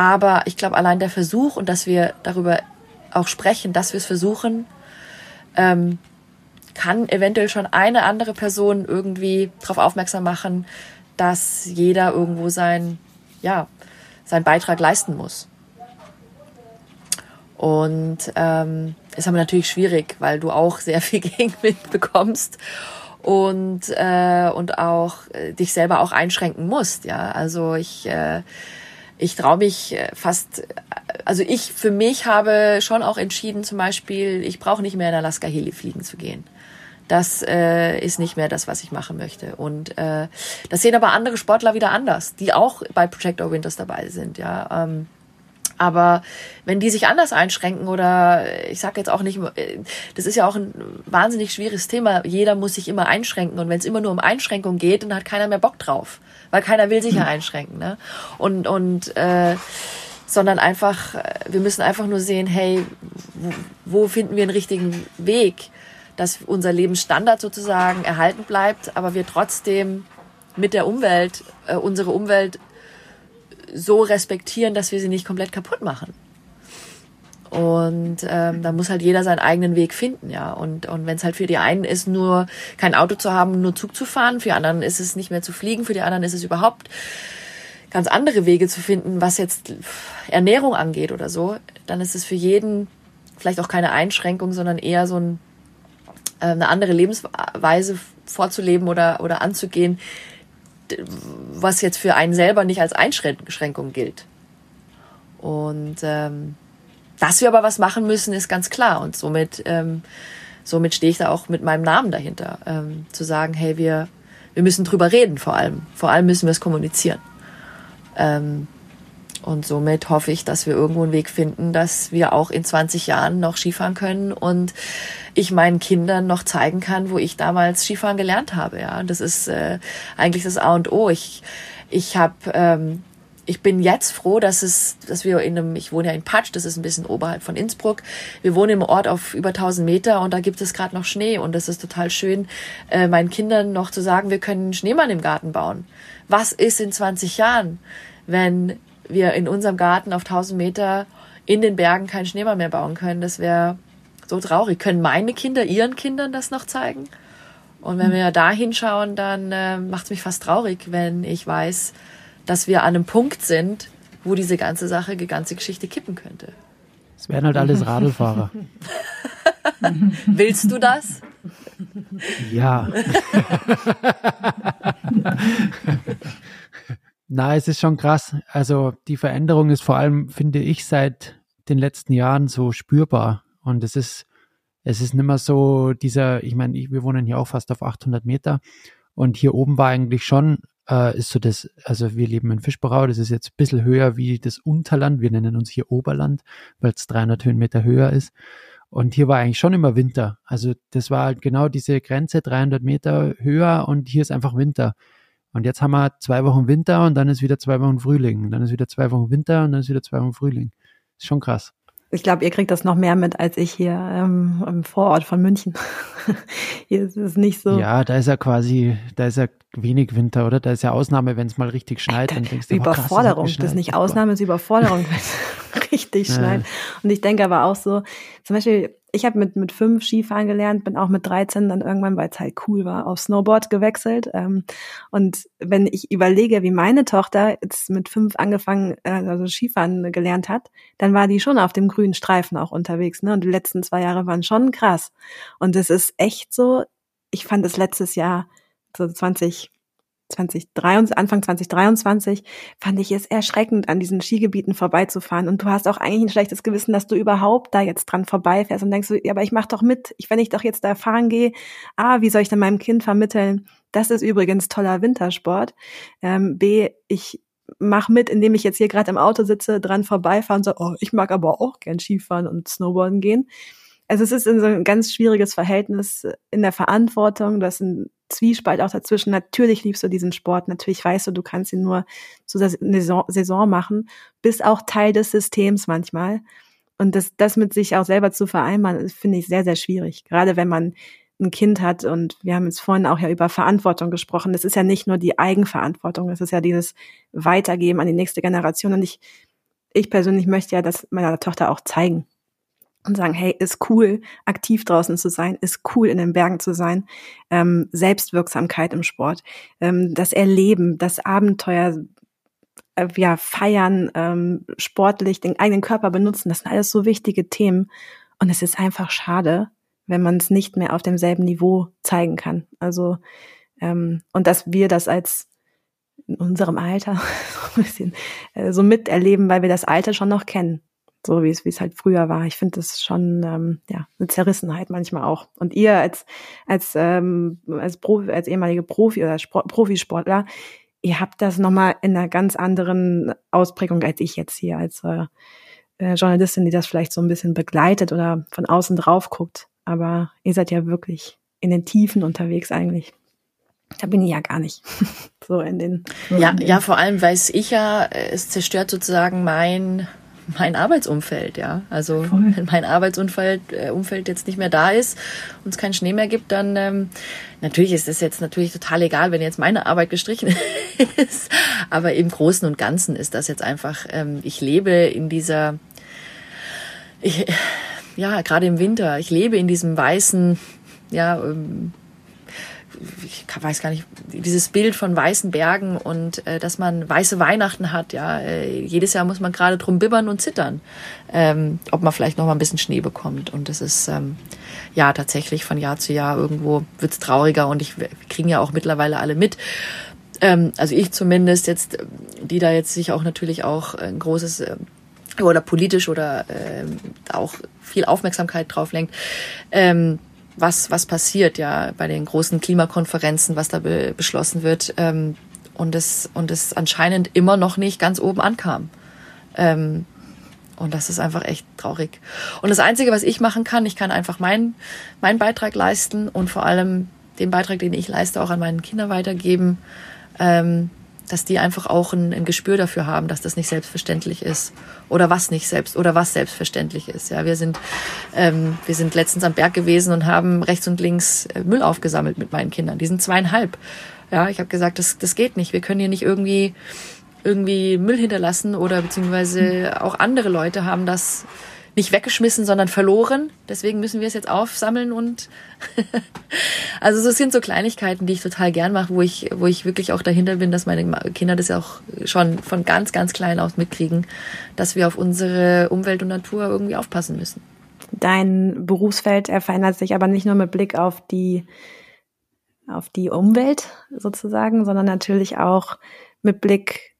Aber ich glaube, allein der Versuch und dass wir darüber auch sprechen, dass wir es versuchen, ähm, kann eventuell schon eine andere Person irgendwie darauf aufmerksam machen, dass jeder irgendwo sein, ja, seinen Beitrag leisten muss. Und ähm, ist aber natürlich schwierig, weil du auch sehr viel Gegenwind bekommst und äh, und auch äh, dich selber auch einschränken musst. Ja, also ich äh, ich traue mich äh, fast, also ich für mich habe schon auch entschieden, zum Beispiel, ich brauche nicht mehr in Alaska Heli fliegen zu gehen. Das äh, ist nicht mehr das, was ich machen möchte. Und äh, das sehen aber andere Sportler wieder anders, die auch bei Projector Winters dabei sind. Ja. Ähm, aber wenn die sich anders einschränken oder ich sage jetzt auch nicht, äh, das ist ja auch ein wahnsinnig schwieriges Thema. Jeder muss sich immer einschränken und wenn es immer nur um Einschränkung geht, dann hat keiner mehr Bock drauf, weil keiner will sich ja einschränken. Ne? Und und äh, sondern einfach, äh, wir müssen einfach nur sehen, hey, wo, finden wir einen richtigen Weg, dass unser Lebensstandard sozusagen erhalten bleibt, aber wir trotzdem mit der Umwelt, äh, unsere Umwelt so respektieren, dass wir sie nicht komplett kaputt machen. Und ähm, da muss halt jeder seinen eigenen Weg finden, ja. Und, und wenn es halt für die einen ist, nur kein Auto zu haben, nur Zug zu fahren, für die anderen ist es nicht mehr zu fliegen, für die anderen ist es überhaupt ganz andere Wege zu finden, was jetzt Ernährung angeht oder so, dann ist es für jeden vielleicht auch keine Einschränkung, sondern eher so ein, äh, eine andere Lebensweise vorzuleben oder, oder anzugehen, was jetzt für einen selber nicht als Einschränkung gilt. Und ähm, dass wir aber was machen müssen, ist ganz klar. Und somit, ähm, somit stehe ich da auch mit meinem Namen dahinter, ähm, zu sagen, hey, wir, wir müssen drüber reden vor allem. Vor allem müssen wir es kommunizieren. Ähm, und somit hoffe ich, dass wir irgendwo einen Weg finden, dass wir auch in 20 Jahren noch Skifahren können und ich meinen Kindern noch zeigen kann, wo ich damals Skifahren gelernt habe. Ja, das ist äh, eigentlich das A und O. Ich ich habe ähm, ich bin jetzt froh, dass es, dass wir in einem, ich wohne ja in Patsch, das ist ein bisschen oberhalb von Innsbruck. Wir wohnen im Ort auf über 1000 Meter und da gibt es gerade noch Schnee und das ist total schön, äh, meinen Kindern noch zu sagen, wir können einen Schneemann im Garten bauen. Was ist in 20 Jahren, wenn wir in unserem Garten auf 1000 Meter in den Bergen keinen Schneemann mehr bauen können? Das wäre so traurig. Können meine Kinder ihren Kindern das noch zeigen? Und wenn wir da hinschauen, dann äh, macht es mich fast traurig, wenn ich weiß, dass wir an einem Punkt sind, wo diese ganze Sache, die ganze Geschichte kippen könnte. Es wären halt alles Radlfahrer. Willst du das? Ja. Na, es ist schon krass. Also die Veränderung ist vor allem, finde ich, seit den letzten Jahren so spürbar. Und es ist, es ist nicht mehr so dieser, ich meine, wir wohnen hier auch fast auf 800 Meter und hier oben war eigentlich schon, äh, ist so das, also wir leben in Fischberau, das ist jetzt ein bisschen höher wie das Unterland, wir nennen uns hier Oberland, weil es 300 Höhenmeter höher ist. Und hier war eigentlich schon immer Winter. Also das war halt genau diese Grenze, 300 Meter höher und hier ist einfach Winter. Und jetzt haben wir zwei Wochen Winter und dann ist wieder zwei Wochen Frühling. Und dann ist wieder zwei Wochen Winter und dann ist wieder zwei Wochen Frühling. Ist schon krass. Ich glaube, ihr kriegt das noch mehr mit als ich hier ähm, im Vorort von München. hier ist es nicht so. Ja, da ist ja quasi, da ist ja wenig Winter, oder? Da ist ja Ausnahme, wenn es mal richtig schneit. Dann denkst du, Überforderung. Krass, das ist nicht oh Ausnahme, es ist Überforderung. richtig schnell. Ja. Und ich denke aber auch so, zum Beispiel, ich habe mit, mit fünf Skifahren gelernt, bin auch mit 13 dann irgendwann, weil es halt cool war, auf Snowboard gewechselt. Ähm, und wenn ich überlege, wie meine Tochter jetzt mit fünf angefangen, äh, also Skifahren gelernt hat, dann war die schon auf dem grünen Streifen auch unterwegs. Ne? Und die letzten zwei Jahre waren schon krass. Und es ist echt so, ich fand es letztes Jahr, so 20, 2023, Anfang 2023 fand ich es erschreckend, an diesen Skigebieten vorbeizufahren. Und du hast auch eigentlich ein schlechtes Gewissen, dass du überhaupt da jetzt dran vorbeifährst und denkst, so, ja, aber ich mach doch mit. Ich, wenn ich doch jetzt da fahren gehe, ah, wie soll ich denn meinem Kind vermitteln? Das ist übrigens toller Wintersport. Ähm, B, ich mach mit, indem ich jetzt hier gerade im Auto sitze, dran vorbeifahre und so, oh, ich mag aber auch gern Skifahren und Snowboarden gehen. Also es ist so ein ganz schwieriges Verhältnis in der Verantwortung, das ein Zwiespalt auch dazwischen. Natürlich liebst du diesen Sport, natürlich weißt du, du kannst ihn nur zu der Saison machen, bist auch Teil des Systems manchmal. Und das, das mit sich auch selber zu vereinbaren, finde ich sehr, sehr schwierig. Gerade wenn man ein Kind hat und wir haben jetzt vorhin auch ja über Verantwortung gesprochen. Das ist ja nicht nur die Eigenverantwortung, das ist ja dieses Weitergeben an die nächste Generation. Und ich, ich persönlich möchte ja das meiner Tochter auch zeigen und sagen, hey, ist cool, aktiv draußen zu sein, ist cool, in den Bergen zu sein, ähm, Selbstwirksamkeit im Sport, ähm, das Erleben, das Abenteuer, äh, ja, feiern, ähm, sportlich, den eigenen Körper benutzen, das sind alles so wichtige Themen. Und es ist einfach schade, wenn man es nicht mehr auf demselben Niveau zeigen kann. Also, ähm, und dass wir das als in unserem Alter so ein bisschen äh, so miterleben, weil wir das Alter schon noch kennen so wie es wie es halt früher war. Ich finde das schon ähm, ja eine Zerrissenheit manchmal auch. Und ihr als als ähm, als Profi, als ehemalige Profi oder Sport, Profisportler, ihr habt das nochmal in einer ganz anderen Ausprägung als ich jetzt hier als äh, äh, Journalistin, die das vielleicht so ein bisschen begleitet oder von außen drauf guckt. Aber ihr seid ja wirklich in den Tiefen unterwegs eigentlich. Da bin ich ja gar nicht. so in den. Ja, in den ja, vor allem weiß ich ja, es zerstört sozusagen mein mein Arbeitsumfeld, ja. Also Voll. wenn mein Arbeitsumfeld äh, Umfeld jetzt nicht mehr da ist und es keinen Schnee mehr gibt, dann ähm, natürlich ist das jetzt natürlich total egal, wenn jetzt meine Arbeit gestrichen ist. Aber im Großen und Ganzen ist das jetzt einfach, ähm, ich lebe in dieser, ich, ja, gerade im Winter, ich lebe in diesem weißen, ja, ähm, ich weiß gar nicht, dieses Bild von weißen Bergen und äh, dass man weiße Weihnachten hat, ja, äh, jedes Jahr muss man gerade drum bibbern und zittern, ähm, ob man vielleicht noch mal ein bisschen Schnee bekommt. Und das ist ähm, ja tatsächlich von Jahr zu Jahr irgendwo wird's trauriger und ich kriegen ja auch mittlerweile alle mit. Ähm, also ich zumindest jetzt, die da jetzt sich auch natürlich auch ein großes äh, oder politisch oder äh, auch viel Aufmerksamkeit drauf lenkt. Ähm, was, was passiert ja bei den großen Klimakonferenzen, was da be beschlossen wird ähm, und, es, und es anscheinend immer noch nicht ganz oben ankam. Ähm, und das ist einfach echt traurig. Und das Einzige, was ich machen kann, ich kann einfach meinen meinen Beitrag leisten und vor allem den Beitrag, den ich leiste, auch an meinen Kinder weitergeben. Ähm, dass die einfach auch ein, ein, Gespür dafür haben, dass das nicht selbstverständlich ist oder was nicht selbst oder was selbstverständlich ist. Ja, wir sind ähm, wir sind letztens am Berg gewesen und haben rechts und links äh, Müll aufgesammelt mit meinen Kindern. Die sind zweieinhalb. Ja, ich habe gesagt, das das geht nicht. Wir können hier nicht irgendwie irgendwie Müll hinterlassen oder beziehungsweise auch andere Leute haben das nicht weggeschmissen, sondern verloren. Deswegen müssen wir es jetzt aufsammeln und also das sind so Kleinigkeiten, die ich total gern mache, wo ich, wo ich wirklich auch dahinter bin, dass meine Kinder das ja auch schon von ganz, ganz klein aus mitkriegen, dass wir auf unsere Umwelt und Natur irgendwie aufpassen müssen. Dein Berufsfeld verändert sich aber nicht nur mit Blick auf die auf die Umwelt sozusagen, sondern natürlich auch mit Blick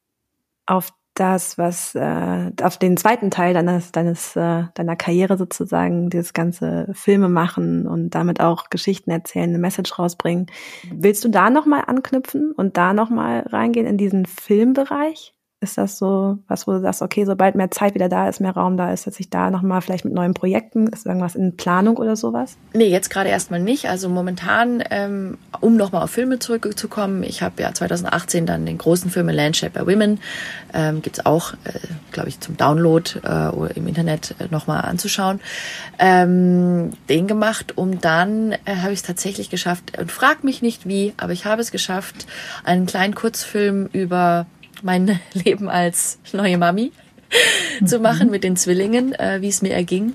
auf das, was äh, auf den zweiten Teil deines, deines äh, deiner Karriere sozusagen, dieses ganze Filme machen und damit auch Geschichten erzählen, eine Message rausbringen. Willst du da nochmal anknüpfen und da nochmal reingehen in diesen Filmbereich? Ist das so was, wo du sagst, okay, sobald mehr Zeit wieder da ist, mehr Raum da ist, dass ich da nochmal vielleicht mit neuen Projekten, ist irgendwas in Planung oder sowas? Nee, jetzt gerade erstmal nicht. Also momentan, ähm, um nochmal auf Filme zurückzukommen, ich habe ja 2018 dann den großen Film Landscape by Women, ähm, gibt auch, äh, glaube ich, zum Download äh, oder im Internet äh, nochmal anzuschauen, ähm, den gemacht, um dann äh, habe ich es tatsächlich geschafft und frag mich nicht wie, aber ich habe es geschafft, einen kleinen Kurzfilm über mein Leben als neue Mami zu machen mhm. mit den Zwillingen, äh, wie es mir erging.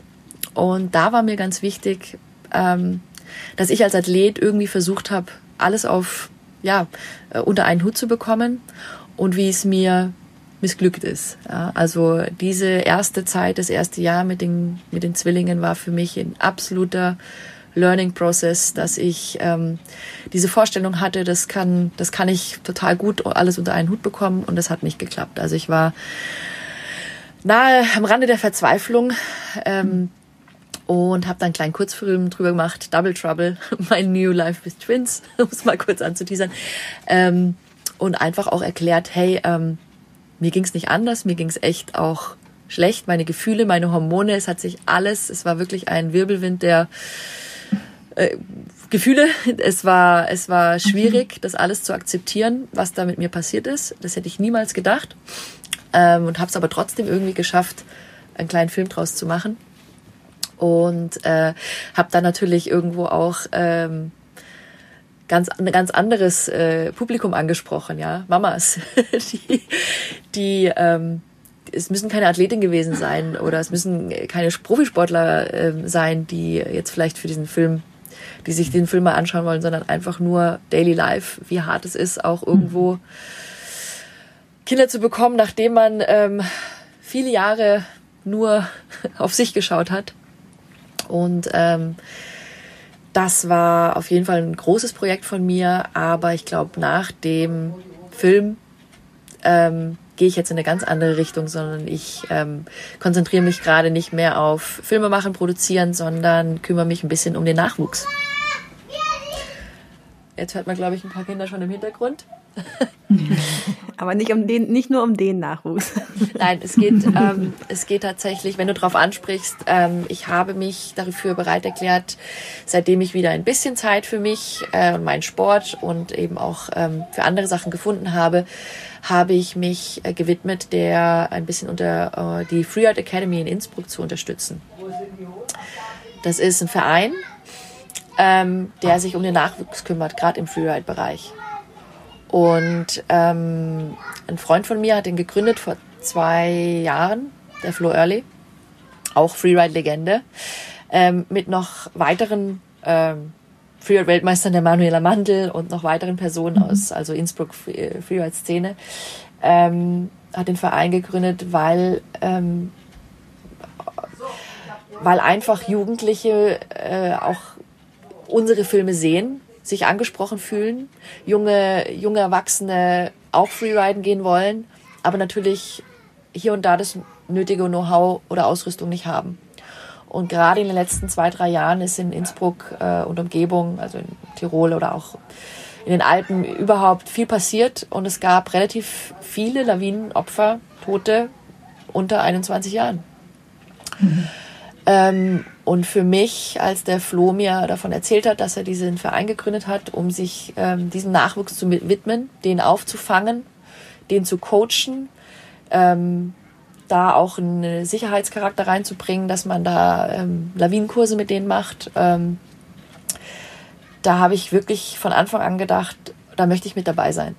Und da war mir ganz wichtig, ähm, dass ich als Athlet irgendwie versucht habe, alles auf ja äh, unter einen Hut zu bekommen und wie es mir missglückt ist. Ja, also diese erste Zeit, das erste Jahr mit den mit den Zwillingen war für mich ein absoluter Learning Process, dass ich ähm, diese Vorstellung hatte, das kann, das kann ich total gut alles unter einen Hut bekommen und das hat nicht geklappt. Also ich war nahe am Rande der Verzweiflung ähm, und habe dann einen kleinen Kurzfilm drüber gemacht, Double Trouble, My New Life with Twins, um es mal kurz anzuteasern ähm, und einfach auch erklärt, hey, ähm, mir ging es nicht anders, mir ging es echt auch schlecht, meine Gefühle, meine Hormone, es hat sich alles, es war wirklich ein Wirbelwind, der äh, Gefühle. Es war, es war schwierig, das alles zu akzeptieren, was da mit mir passiert ist. Das hätte ich niemals gedacht. Ähm, und habe es aber trotzdem irgendwie geschafft, einen kleinen Film draus zu machen. Und äh, habe dann natürlich irgendwo auch ähm, ganz ein ganz anderes äh, Publikum angesprochen, ja, Mamas, die, die ähm, es müssen keine Athletin gewesen sein oder es müssen keine Profisportler äh, sein, die jetzt vielleicht für diesen Film die sich den Film mal anschauen wollen, sondern einfach nur Daily Life, wie hart es ist, auch irgendwo Kinder zu bekommen, nachdem man ähm, viele Jahre nur auf sich geschaut hat. Und ähm, das war auf jeden Fall ein großes Projekt von mir, aber ich glaube, nach dem Film ähm, gehe ich jetzt in eine ganz andere Richtung, sondern ich ähm, konzentriere mich gerade nicht mehr auf Filme machen, produzieren, sondern kümmere mich ein bisschen um den Nachwuchs. Jetzt hört man, glaube ich, ein paar Kinder schon im Hintergrund. Aber nicht, um den, nicht nur um den Nachwuchs. Nein, es geht, ähm, es geht tatsächlich, wenn du darauf ansprichst, ähm, ich habe mich dafür bereit erklärt, seitdem ich wieder ein bisschen Zeit für mich äh, und meinen Sport und eben auch ähm, für andere Sachen gefunden habe, habe ich mich äh, gewidmet, der ein bisschen unter äh, die Free Art Academy in Innsbruck zu unterstützen. Das ist ein Verein, ähm, der sich um den Nachwuchs kümmert, gerade im Freeride-Bereich. Und ähm, ein Freund von mir hat den gegründet vor zwei Jahren, der Flo Early, auch Freeride-Legende, ähm, mit noch weiteren ähm, Freeride-Weltmeistern, der Manuela Mandel und noch weiteren Personen mhm. aus, also Innsbruck äh, Freeride-Szene, ähm, hat den Verein gegründet, weil ähm, weil einfach Jugendliche äh, auch unsere Filme sehen, sich angesprochen fühlen, junge, junge Erwachsene auch Freeriden gehen wollen, aber natürlich hier und da das nötige Know-how oder Ausrüstung nicht haben. Und gerade in den letzten zwei, drei Jahren ist in Innsbruck äh, und Umgebung, also in Tirol oder auch in den Alpen überhaupt viel passiert und es gab relativ viele Lawinenopfer, Tote unter 21 Jahren. Mhm. Ähm, und für mich, als der Flo mir davon erzählt hat, dass er diesen Verein gegründet hat, um sich ähm, diesem Nachwuchs zu widmen, den aufzufangen, den zu coachen, ähm, da auch einen Sicherheitscharakter reinzubringen, dass man da ähm, Lawinenkurse mit denen macht. Ähm, da habe ich wirklich von Anfang an gedacht, da möchte ich mit dabei sein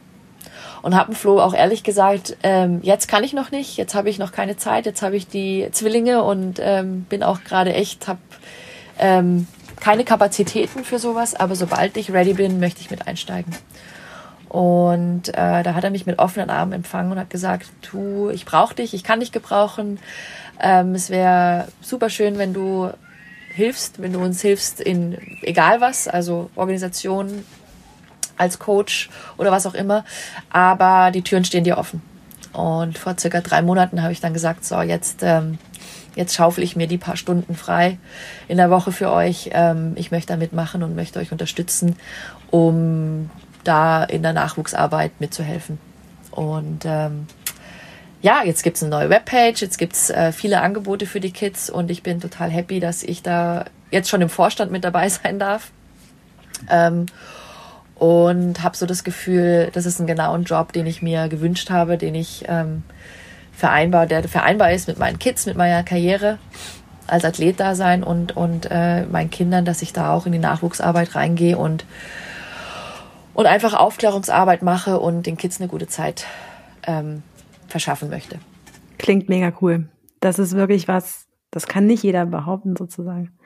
und habe Flo auch ehrlich gesagt, ähm, jetzt kann ich noch nicht, jetzt habe ich noch keine Zeit, jetzt habe ich die Zwillinge und ähm, bin auch gerade echt, habe ähm, keine Kapazitäten für sowas, aber sobald ich ready bin, möchte ich mit einsteigen. Und äh, da hat er mich mit offenen Armen empfangen und hat gesagt, du, ich brauche dich, ich kann dich gebrauchen. Ähm, es wäre super schön, wenn du hilfst, wenn du uns hilfst in egal was, also Organisation, als Coach oder was auch immer. Aber die Türen stehen dir offen. Und vor circa drei Monaten habe ich dann gesagt, so jetzt, ähm, jetzt schaufel ich mir die paar Stunden frei in der Woche für euch. Ähm, ich möchte da mitmachen und möchte euch unterstützen, um da in der Nachwuchsarbeit mitzuhelfen. Und ähm, ja, jetzt gibt's eine neue Webpage, jetzt gibt's äh, viele Angebote für die Kids und ich bin total happy, dass ich da jetzt schon im Vorstand mit dabei sein darf. Ähm, und habe so das Gefühl, das ist ein genauen Job, den ich mir gewünscht habe, den ich ähm, vereinbar, der vereinbar ist mit meinen Kids, mit meiner Karriere als Athlet da sein und und äh, meinen Kindern, dass ich da auch in die Nachwuchsarbeit reingehe und und einfach Aufklärungsarbeit mache und den Kids eine gute Zeit ähm, verschaffen möchte. Klingt mega cool. Das ist wirklich was, das kann nicht jeder behaupten sozusagen.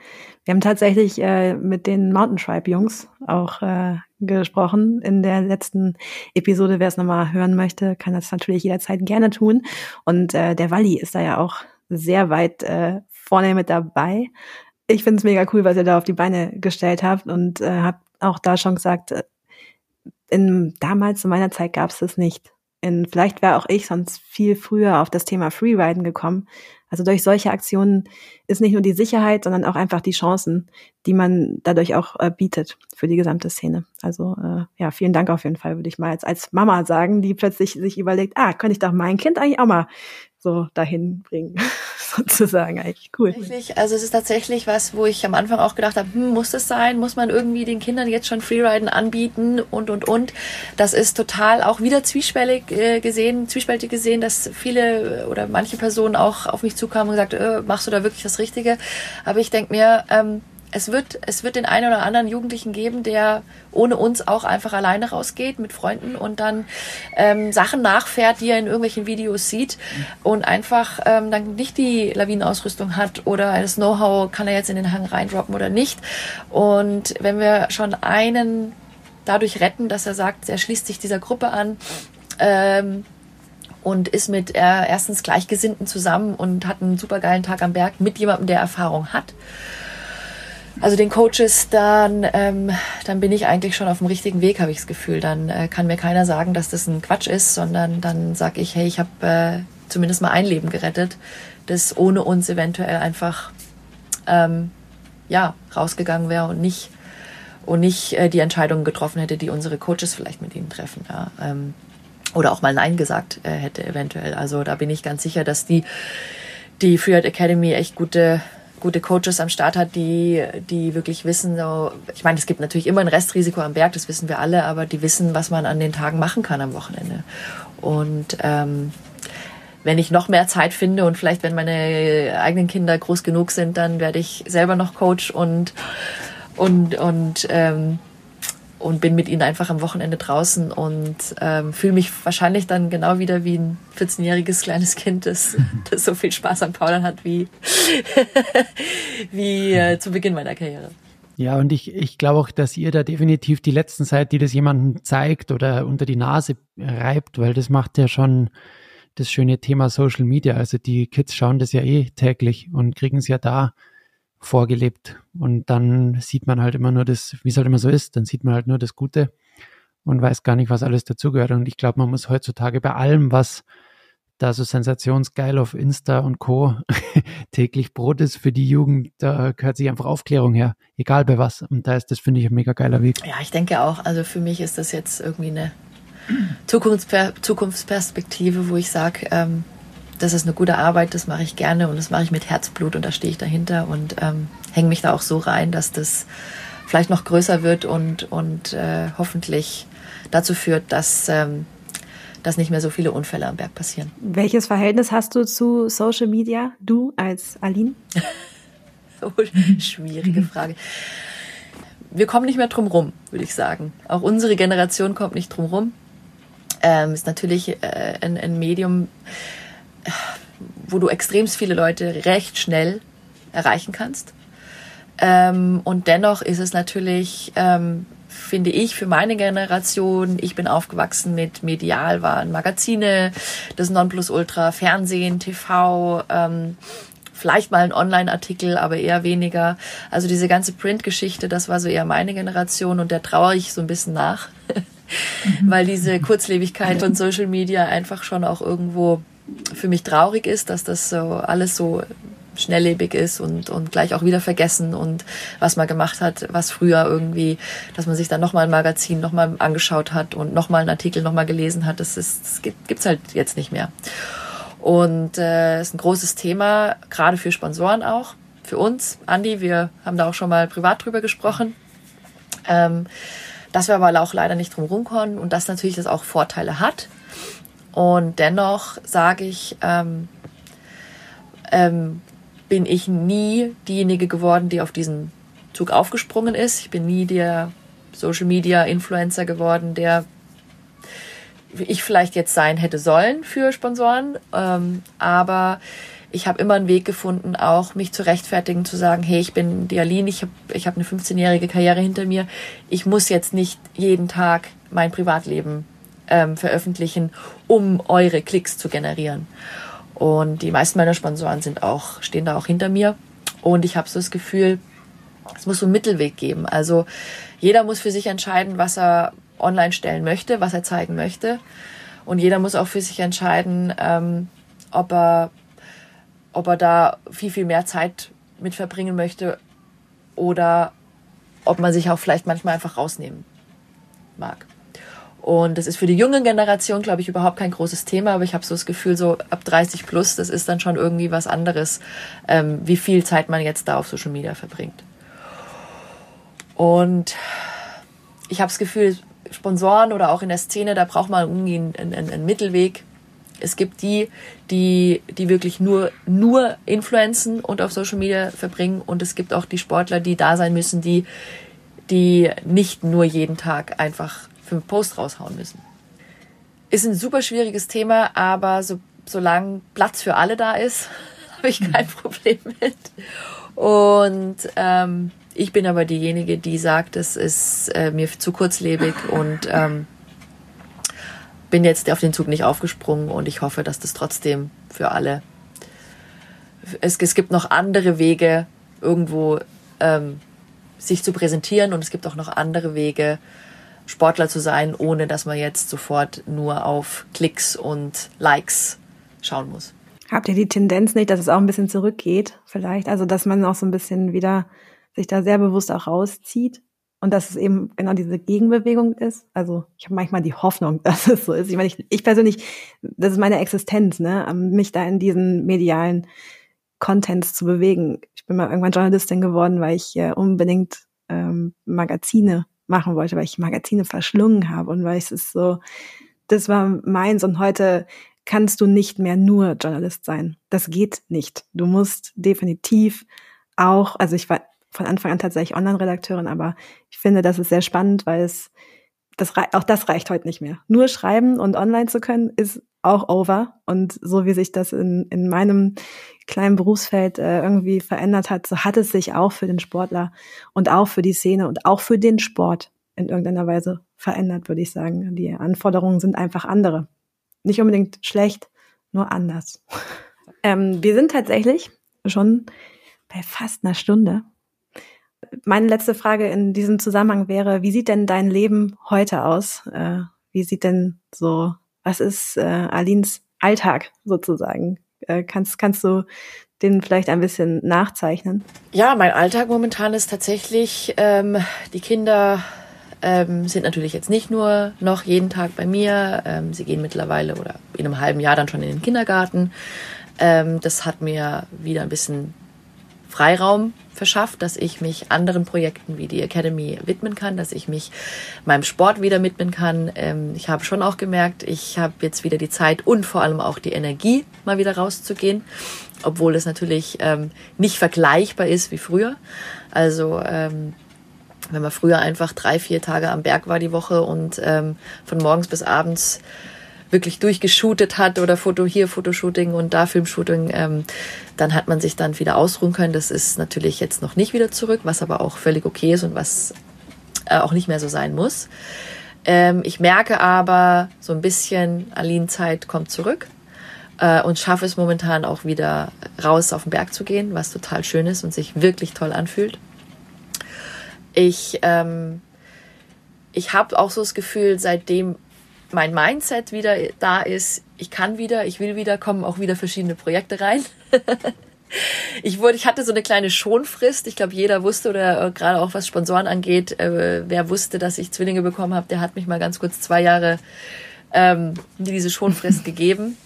Wir haben tatsächlich äh, mit den Mountain Tribe Jungs auch äh, gesprochen in der letzten Episode. Wer es nochmal hören möchte, kann das natürlich jederzeit gerne tun. Und äh, der Walli ist da ja auch sehr weit äh, vorne mit dabei. Ich finde es mega cool, was ihr da auf die Beine gestellt habt und äh, habt auch da schon gesagt, äh, in, damals zu meiner Zeit gab es das nicht. In, vielleicht wäre auch ich sonst viel früher auf das Thema Freeriden gekommen. Also durch solche Aktionen ist nicht nur die Sicherheit, sondern auch einfach die Chancen, die man dadurch auch äh, bietet für die gesamte Szene. Also äh, ja, vielen Dank auf jeden Fall, würde ich mal als, als Mama sagen, die plötzlich sich überlegt, ah, könnte ich doch mein Kind eigentlich auch mal so dahin bringen, sozusagen. Eigentlich cool. Also es ist tatsächlich was, wo ich am Anfang auch gedacht habe, hm, muss das sein? Muss man irgendwie den Kindern jetzt schon Freeriden anbieten und, und, und. Das ist total auch wieder zwiespältig äh, gesehen, zwiespältig gesehen, dass viele oder manche Personen auch auf mich zukamen und gesagt, äh, machst du da wirklich das Richtige? Aber ich denke mir, ähm, es wird, es wird den einen oder anderen Jugendlichen geben, der ohne uns auch einfach alleine rausgeht mit Freunden und dann ähm, Sachen nachfährt, die er in irgendwelchen Videos sieht und einfach ähm, dann nicht die Lawinenausrüstung hat oder das Know-how, kann er jetzt in den Hang reindroppen oder nicht. Und wenn wir schon einen dadurch retten, dass er sagt, er schließt sich dieser Gruppe an, ähm, und ist mit äh, erstens Gleichgesinnten zusammen und hat einen supergeilen Tag am Berg mit jemandem, der Erfahrung hat also den Coaches, dann, ähm, dann bin ich eigentlich schon auf dem richtigen Weg, habe ich das Gefühl. Dann äh, kann mir keiner sagen, dass das ein Quatsch ist, sondern dann sage ich, hey, ich habe äh, zumindest mal ein Leben gerettet, das ohne uns eventuell einfach ähm, ja rausgegangen wäre und nicht und nicht äh, die Entscheidungen getroffen hätte, die unsere Coaches vielleicht mit ihnen treffen. Ja. Ähm, oder auch mal Nein gesagt äh, hätte eventuell. Also da bin ich ganz sicher, dass die die Freeride Academy echt gute gute Coaches am Start hat, die, die wirklich wissen, so, ich meine, es gibt natürlich immer ein Restrisiko am Berg, das wissen wir alle, aber die wissen, was man an den Tagen machen kann am Wochenende. Und ähm, wenn ich noch mehr Zeit finde und vielleicht, wenn meine eigenen Kinder groß genug sind, dann werde ich selber noch Coach und und und ähm, und bin mit ihnen einfach am Wochenende draußen und ähm, fühle mich wahrscheinlich dann genau wieder wie ein 14-jähriges kleines Kind, das, das so viel Spaß am Paulern hat wie, wie äh, zu Beginn meiner Karriere. Ja, und ich, ich glaube auch, dass ihr da definitiv die letzten Zeit, die das jemandem zeigt oder unter die Nase reibt, weil das macht ja schon das schöne Thema Social Media. Also die Kids schauen das ja eh täglich und kriegen es ja da vorgelebt. Und dann sieht man halt immer nur das, wie es halt immer so ist, dann sieht man halt nur das Gute und weiß gar nicht, was alles dazugehört. Und ich glaube, man muss heutzutage bei allem, was da so sensationsgeil auf Insta und Co. täglich Brot ist für die Jugend, da gehört sich einfach Aufklärung her, egal bei was. Und da ist das, finde ich, ein mega geiler Weg. Ja, ich denke auch, also für mich ist das jetzt irgendwie eine Zukunftsper Zukunftsperspektive, wo ich sage, ähm, das ist eine gute Arbeit, das mache ich gerne und das mache ich mit Herzblut und da stehe ich dahinter und ähm, hänge mich da auch so rein, dass das vielleicht noch größer wird und, und äh, hoffentlich dazu führt, dass, ähm, dass nicht mehr so viele Unfälle am Berg passieren. Welches Verhältnis hast du zu Social Media, du als Aline? oh, schwierige Frage. Wir kommen nicht mehr drum rum, würde ich sagen. Auch unsere Generation kommt nicht drum rum. Ähm, ist natürlich äh, ein, ein Medium, wo du extremst viele Leute recht schnell erreichen kannst. Ähm, und dennoch ist es natürlich, ähm, finde ich, für meine Generation, ich bin aufgewachsen mit Medial, waren Magazine, das Nonplusultra, Fernsehen, TV, ähm, vielleicht mal ein Online-Artikel, aber eher weniger. Also diese ganze Print-Geschichte, das war so eher meine Generation und der traue ich so ein bisschen nach, weil diese Kurzlebigkeit von Social Media einfach schon auch irgendwo für mich traurig ist, dass das so alles so schnelllebig ist und, und gleich auch wieder vergessen und was man gemacht hat, was früher irgendwie, dass man sich dann nochmal ein Magazin nochmal angeschaut hat und nochmal einen Artikel nochmal gelesen hat, das, ist, das gibt, gibt's halt jetzt nicht mehr. Und äh, ist ein großes Thema, gerade für Sponsoren auch, für uns. Andi, wir haben da auch schon mal privat drüber gesprochen. Ähm, dass wir aber auch leider nicht drum rumkommen und dass natürlich das auch Vorteile hat. Und dennoch sage ich, ähm, ähm, bin ich nie diejenige geworden, die auf diesen Zug aufgesprungen ist. Ich bin nie der Social Media Influencer geworden, der ich vielleicht jetzt sein hätte sollen für Sponsoren. Ähm, aber ich habe immer einen Weg gefunden, auch mich zu rechtfertigen, zu sagen, hey, ich bin die Aline, ich habe ich hab eine 15-jährige Karriere hinter mir. Ich muss jetzt nicht jeden Tag mein Privatleben ähm, veröffentlichen, um eure Klicks zu generieren. Und die meisten meiner Sponsoren sind auch, stehen da auch hinter mir. Und ich habe so das Gefühl, es muss so einen Mittelweg geben. Also jeder muss für sich entscheiden, was er online stellen möchte, was er zeigen möchte. Und jeder muss auch für sich entscheiden, ähm, ob er ob er da viel, viel mehr Zeit mit verbringen möchte oder ob man sich auch vielleicht manchmal einfach rausnehmen mag. Und das ist für die junge Generation, glaube ich, überhaupt kein großes Thema, aber ich habe so das Gefühl, so ab 30 plus, das ist dann schon irgendwie was anderes, ähm, wie viel Zeit man jetzt da auf Social Media verbringt. Und ich habe das Gefühl, Sponsoren oder auch in der Szene, da braucht man irgendwie einen, einen, einen Mittelweg, es gibt die, die, die wirklich nur, nur Influenzen und auf Social Media verbringen. Und es gibt auch die Sportler, die da sein müssen, die, die nicht nur jeden Tag einfach fünf Posts raushauen müssen. Ist ein super schwieriges Thema, aber so, solange Platz für alle da ist, habe ich kein Problem mit. Und ähm, ich bin aber diejenige, die sagt, es ist äh, mir zu kurzlebig und ähm, bin jetzt auf den Zug nicht aufgesprungen und ich hoffe, dass das trotzdem für alle. Es, es gibt noch andere Wege, irgendwo ähm, sich zu präsentieren und es gibt auch noch andere Wege, Sportler zu sein, ohne dass man jetzt sofort nur auf Klicks und Likes schauen muss. Habt ihr die Tendenz nicht, dass es auch ein bisschen zurückgeht, vielleicht? Also, dass man auch so ein bisschen wieder sich da sehr bewusst auch rauszieht? Und dass es eben genau diese Gegenbewegung ist. Also ich habe manchmal die Hoffnung, dass es so ist. Ich meine, ich, ich persönlich, das ist meine Existenz, ne, mich da in diesen medialen Contents zu bewegen. Ich bin mal irgendwann Journalistin geworden, weil ich äh, unbedingt ähm, Magazine machen wollte, weil ich Magazine verschlungen habe und weil es ist so, das war meins und heute kannst du nicht mehr nur Journalist sein. Das geht nicht. Du musst definitiv auch, also ich war von Anfang an tatsächlich Online-Redakteurin, aber ich finde, das ist sehr spannend, weil es das auch das reicht heute nicht mehr. Nur schreiben und online zu können ist auch over. Und so wie sich das in, in meinem kleinen Berufsfeld äh, irgendwie verändert hat, so hat es sich auch für den Sportler und auch für die Szene und auch für den Sport in irgendeiner Weise verändert, würde ich sagen. Die Anforderungen sind einfach andere. Nicht unbedingt schlecht, nur anders. ähm, wir sind tatsächlich schon bei fast einer Stunde meine letzte Frage in diesem Zusammenhang wäre, wie sieht denn dein Leben heute aus? Äh, wie sieht denn so, was ist äh, Alins Alltag sozusagen? Äh, kannst, kannst du den vielleicht ein bisschen nachzeichnen? Ja, mein Alltag momentan ist tatsächlich, ähm, die Kinder ähm, sind natürlich jetzt nicht nur noch jeden Tag bei mir. Ähm, sie gehen mittlerweile oder in einem halben Jahr dann schon in den Kindergarten. Ähm, das hat mir wieder ein bisschen Freiraum verschafft, dass ich mich anderen Projekten wie die Academy widmen kann, dass ich mich meinem Sport wieder widmen kann. Ähm, ich habe schon auch gemerkt, ich habe jetzt wieder die Zeit und vor allem auch die Energie, mal wieder rauszugehen, obwohl es natürlich ähm, nicht vergleichbar ist wie früher. Also ähm, wenn man früher einfach drei, vier Tage am Berg war die Woche und ähm, von morgens bis abends wirklich durchgeshootet hat oder Foto hier, Fotoshooting und da Filmshooting, ähm, dann hat man sich dann wieder ausruhen können. Das ist natürlich jetzt noch nicht wieder zurück, was aber auch völlig okay ist und was äh, auch nicht mehr so sein muss. Ähm, ich merke aber so ein bisschen, Aline-Zeit kommt zurück äh, und schaffe es momentan auch wieder raus auf den Berg zu gehen, was total schön ist und sich wirklich toll anfühlt. Ich, ähm, ich habe auch so das Gefühl, seitdem mein Mindset wieder da ist, ich kann wieder, ich will wieder, kommen auch wieder verschiedene Projekte rein. ich wurde, ich hatte so eine kleine Schonfrist. Ich glaube, jeder wusste oder äh, gerade auch was Sponsoren angeht, äh, wer wusste, dass ich Zwillinge bekommen habe, der hat mich mal ganz kurz zwei Jahre ähm, diese Schonfrist gegeben.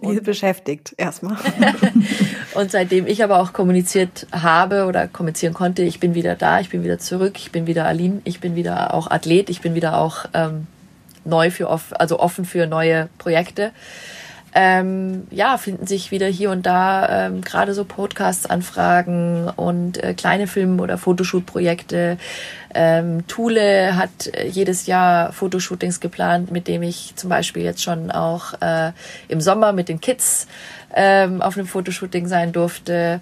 Und, beschäftigt erstmal. und seitdem ich aber auch kommuniziert habe oder kommunizieren konnte, ich bin wieder da, ich bin wieder zurück, ich bin wieder Aline, ich bin wieder auch Athlet, ich bin wieder auch ähm, neu für also offen für neue Projekte. ähm, ja, finden sich wieder hier und da ähm, gerade so Podcasts-Anfragen und äh, kleine Film- oder Fotoshoot-Projekte. Ähm, Thule hat äh, jedes Jahr Fotoshootings geplant, mit dem ich zum Beispiel jetzt schon auch äh, im Sommer mit den Kids ähm, auf einem Fotoshooting sein durfte.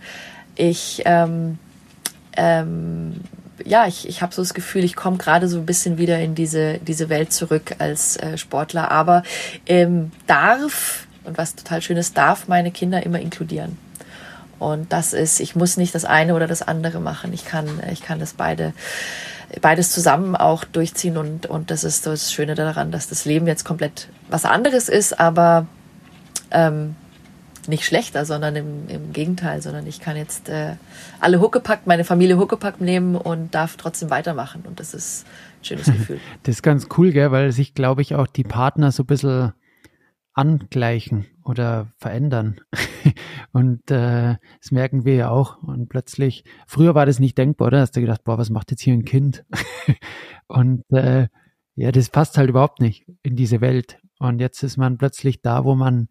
Ich ähm, ähm, ja, ich, ich habe so das Gefühl, ich komme gerade so ein bisschen wieder in diese, diese Welt zurück als äh, Sportler, aber ähm, darf und was total schön ist, darf meine Kinder immer inkludieren. Und das ist, ich muss nicht das eine oder das andere machen. Ich kann, ich kann das beide, beides zusammen auch durchziehen und, und das ist das Schöne daran, dass das Leben jetzt komplett was anderes ist, aber ähm, nicht schlechter, sondern im, im Gegenteil, sondern ich kann jetzt äh, alle Huckepack, meine Familie Huckepack nehmen und darf trotzdem weitermachen und das ist ein schönes Gefühl. Das ist ganz cool, gell, weil sich, glaube ich, auch die Partner so ein bisschen angleichen oder verändern. und äh, das merken wir ja auch. Und plötzlich, früher war das nicht denkbar, oder? Hast du gedacht, boah, was macht jetzt hier ein Kind? und äh, ja, das passt halt überhaupt nicht in diese Welt. Und jetzt ist man plötzlich da, wo man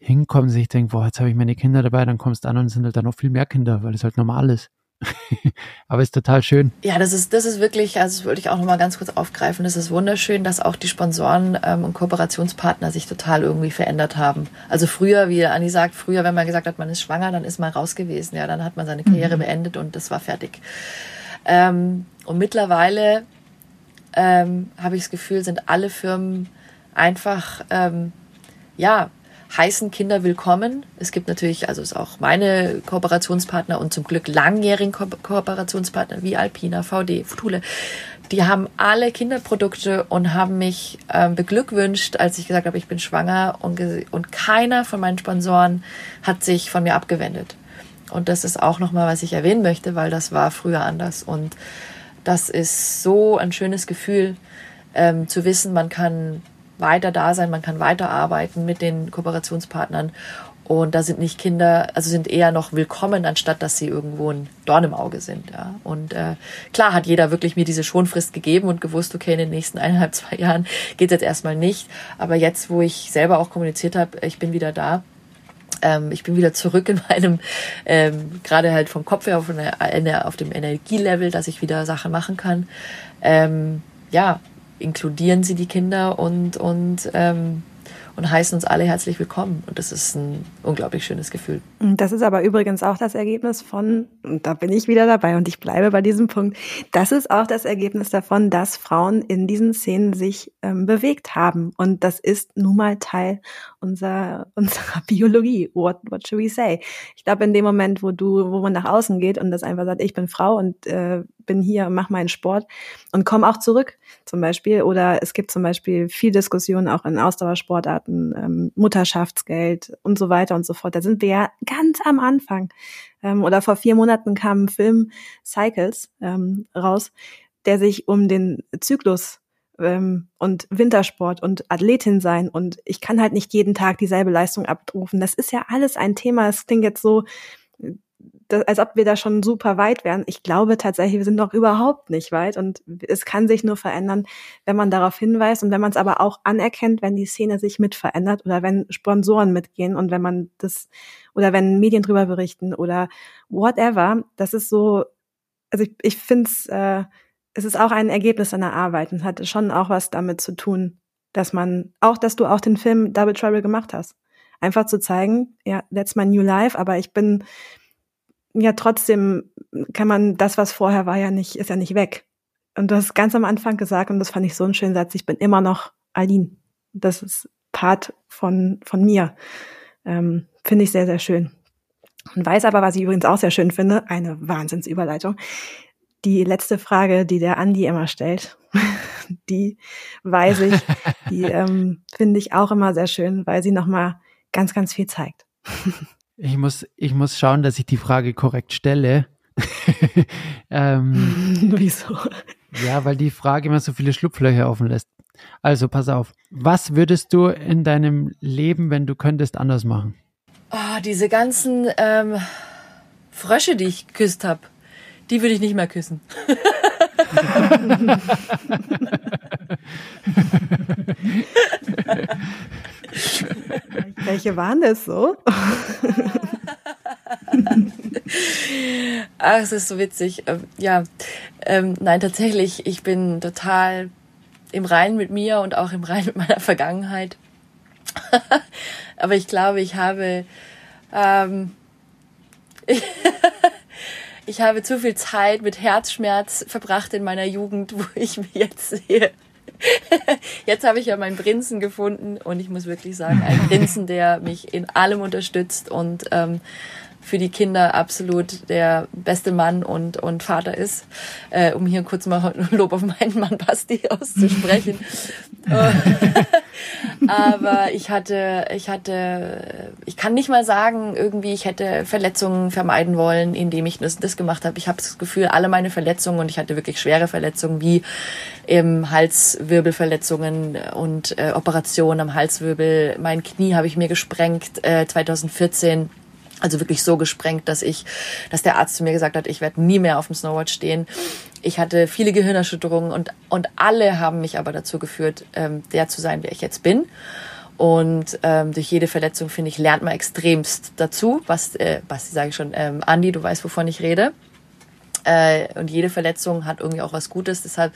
hinkommt und sich denkt, boah, jetzt habe ich meine Kinder dabei, dann kommst du an und es sind halt dann noch viel mehr Kinder, weil es halt normal ist. Aber ist total schön. Ja, das ist, das ist wirklich, also das würde ich auch nochmal ganz kurz aufgreifen. Das ist wunderschön, dass auch die Sponsoren ähm, und Kooperationspartner sich total irgendwie verändert haben. Also früher, wie Anni sagt, früher, wenn man gesagt hat, man ist schwanger, dann ist man raus gewesen. Ja, dann hat man seine Karriere mhm. beendet und das war fertig. Ähm, und mittlerweile ähm, habe ich das Gefühl, sind alle Firmen einfach, ähm, ja, heißen Kinder willkommen. Es gibt natürlich, also ist auch meine Kooperationspartner und zum Glück langjährigen Ko Kooperationspartner wie Alpina, VD, Thule. Die haben alle Kinderprodukte und haben mich äh, beglückwünscht, als ich gesagt habe, ich bin schwanger und, und keiner von meinen Sponsoren hat sich von mir abgewendet. Und das ist auch nochmal, was ich erwähnen möchte, weil das war früher anders. Und das ist so ein schönes Gefühl, ähm, zu wissen, man kann weiter da sein, man kann weiterarbeiten mit den Kooperationspartnern. Und da sind nicht Kinder, also sind eher noch willkommen, anstatt dass sie irgendwo ein Dorn im Auge sind. Ja. Und äh, klar hat jeder wirklich mir diese Schonfrist gegeben und gewusst, okay, in den nächsten eineinhalb, zwei Jahren geht jetzt erstmal nicht. Aber jetzt, wo ich selber auch kommuniziert habe, ich bin wieder da, ähm, ich bin wieder zurück in meinem, ähm, gerade halt vom Kopf her auf, eine, auf dem Energielevel, dass ich wieder Sachen machen kann. Ähm, ja, inkludieren sie die Kinder und, und, ähm, und heißen uns alle herzlich willkommen. Und das ist ein unglaublich schönes Gefühl. Das ist aber übrigens auch das Ergebnis von, und da bin ich wieder dabei und ich bleibe bei diesem Punkt, das ist auch das Ergebnis davon, dass Frauen in diesen Szenen sich ähm, bewegt haben. Und das ist nun mal Teil unserer, unserer Biologie. What, what should we say? Ich glaube, in dem Moment, wo du, wo man nach außen geht und das einfach sagt, ich bin Frau und äh, bin hier und mache meinen Sport und komme auch zurück zum Beispiel. Oder es gibt zum Beispiel viel Diskussionen auch in Ausdauersportarten, ähm, Mutterschaftsgeld und so weiter und so fort. Da sind wir ja ganz am Anfang. Ähm, oder vor vier Monaten kam ein Film Cycles ähm, raus, der sich um den Zyklus ähm, und Wintersport und Athletin sein und ich kann halt nicht jeden Tag dieselbe Leistung abrufen. Das ist ja alles ein Thema. Es klingt jetzt so, als ob wir da schon super weit wären. Ich glaube tatsächlich, wir sind noch überhaupt nicht weit und es kann sich nur verändern, wenn man darauf hinweist und wenn man es aber auch anerkennt, wenn die Szene sich mit verändert oder wenn Sponsoren mitgehen und wenn man das oder wenn Medien drüber berichten oder whatever. Das ist so, also ich, ich finde es, äh, es ist auch ein Ergebnis einer Arbeit und hat schon auch was damit zu tun, dass man, auch dass du auch den Film Double Trouble gemacht hast. Einfach zu zeigen, ja, that's my new life, aber ich bin ja trotzdem kann man das, was vorher war, ja nicht, ist ja nicht weg. Und du hast ganz am Anfang gesagt, und das fand ich so einen schönen Satz, ich bin immer noch Aline. Das ist Part von, von mir. Ähm, finde ich sehr, sehr schön. Und weiß aber, was ich übrigens auch sehr schön finde, eine Wahnsinnsüberleitung. Die letzte Frage, die der Andi immer stellt, die weiß ich, die ähm, finde ich auch immer sehr schön, weil sie nochmal ganz, ganz viel zeigt. Ich muss, ich muss schauen, dass ich die Frage korrekt stelle. ähm, Wieso? Ja, weil die Frage immer so viele Schlupflöcher offen lässt. Also pass auf. Was würdest du in deinem Leben, wenn du könntest, anders machen? Oh, diese ganzen ähm, Frösche, die ich geküsst habe, die würde ich nicht mehr küssen. Welche waren das so? Ach, es ist so witzig. Ähm, ja, ähm, nein, tatsächlich, ich bin total im Reinen mit mir und auch im Reinen mit meiner Vergangenheit. Aber ich glaube, ich habe, ähm, ich habe zu viel Zeit mit Herzschmerz verbracht in meiner Jugend, wo ich mich jetzt sehe. Jetzt habe ich ja meinen Prinzen gefunden und ich muss wirklich sagen, ein Prinzen, der mich in allem unterstützt und ähm, für die Kinder absolut der beste Mann und, und Vater ist, äh, um hier kurz mal Lob auf meinen Mann Basti auszusprechen. Aber ich hatte, ich hatte, ich kann nicht mal sagen, irgendwie, ich hätte Verletzungen vermeiden wollen, indem ich das, das gemacht habe. Ich habe das Gefühl, alle meine Verletzungen und ich hatte wirklich schwere Verletzungen wie eben Halswirbelverletzungen und äh, Operationen am Halswirbel. Mein Knie habe ich mir gesprengt äh, 2014 also wirklich so gesprengt, dass ich, dass der Arzt zu mir gesagt hat, ich werde nie mehr auf dem Snowboard stehen. Ich hatte viele Gehirnerschütterungen und, und alle haben mich aber dazu geführt, ähm, der zu sein, wer ich jetzt bin. Und ähm, durch jede Verletzung, finde ich, lernt man extremst dazu. Was, äh, was sage ich schon, ähm, Andi, du weißt, wovon ich rede. Äh, und jede Verletzung hat irgendwie auch was Gutes. Deshalb,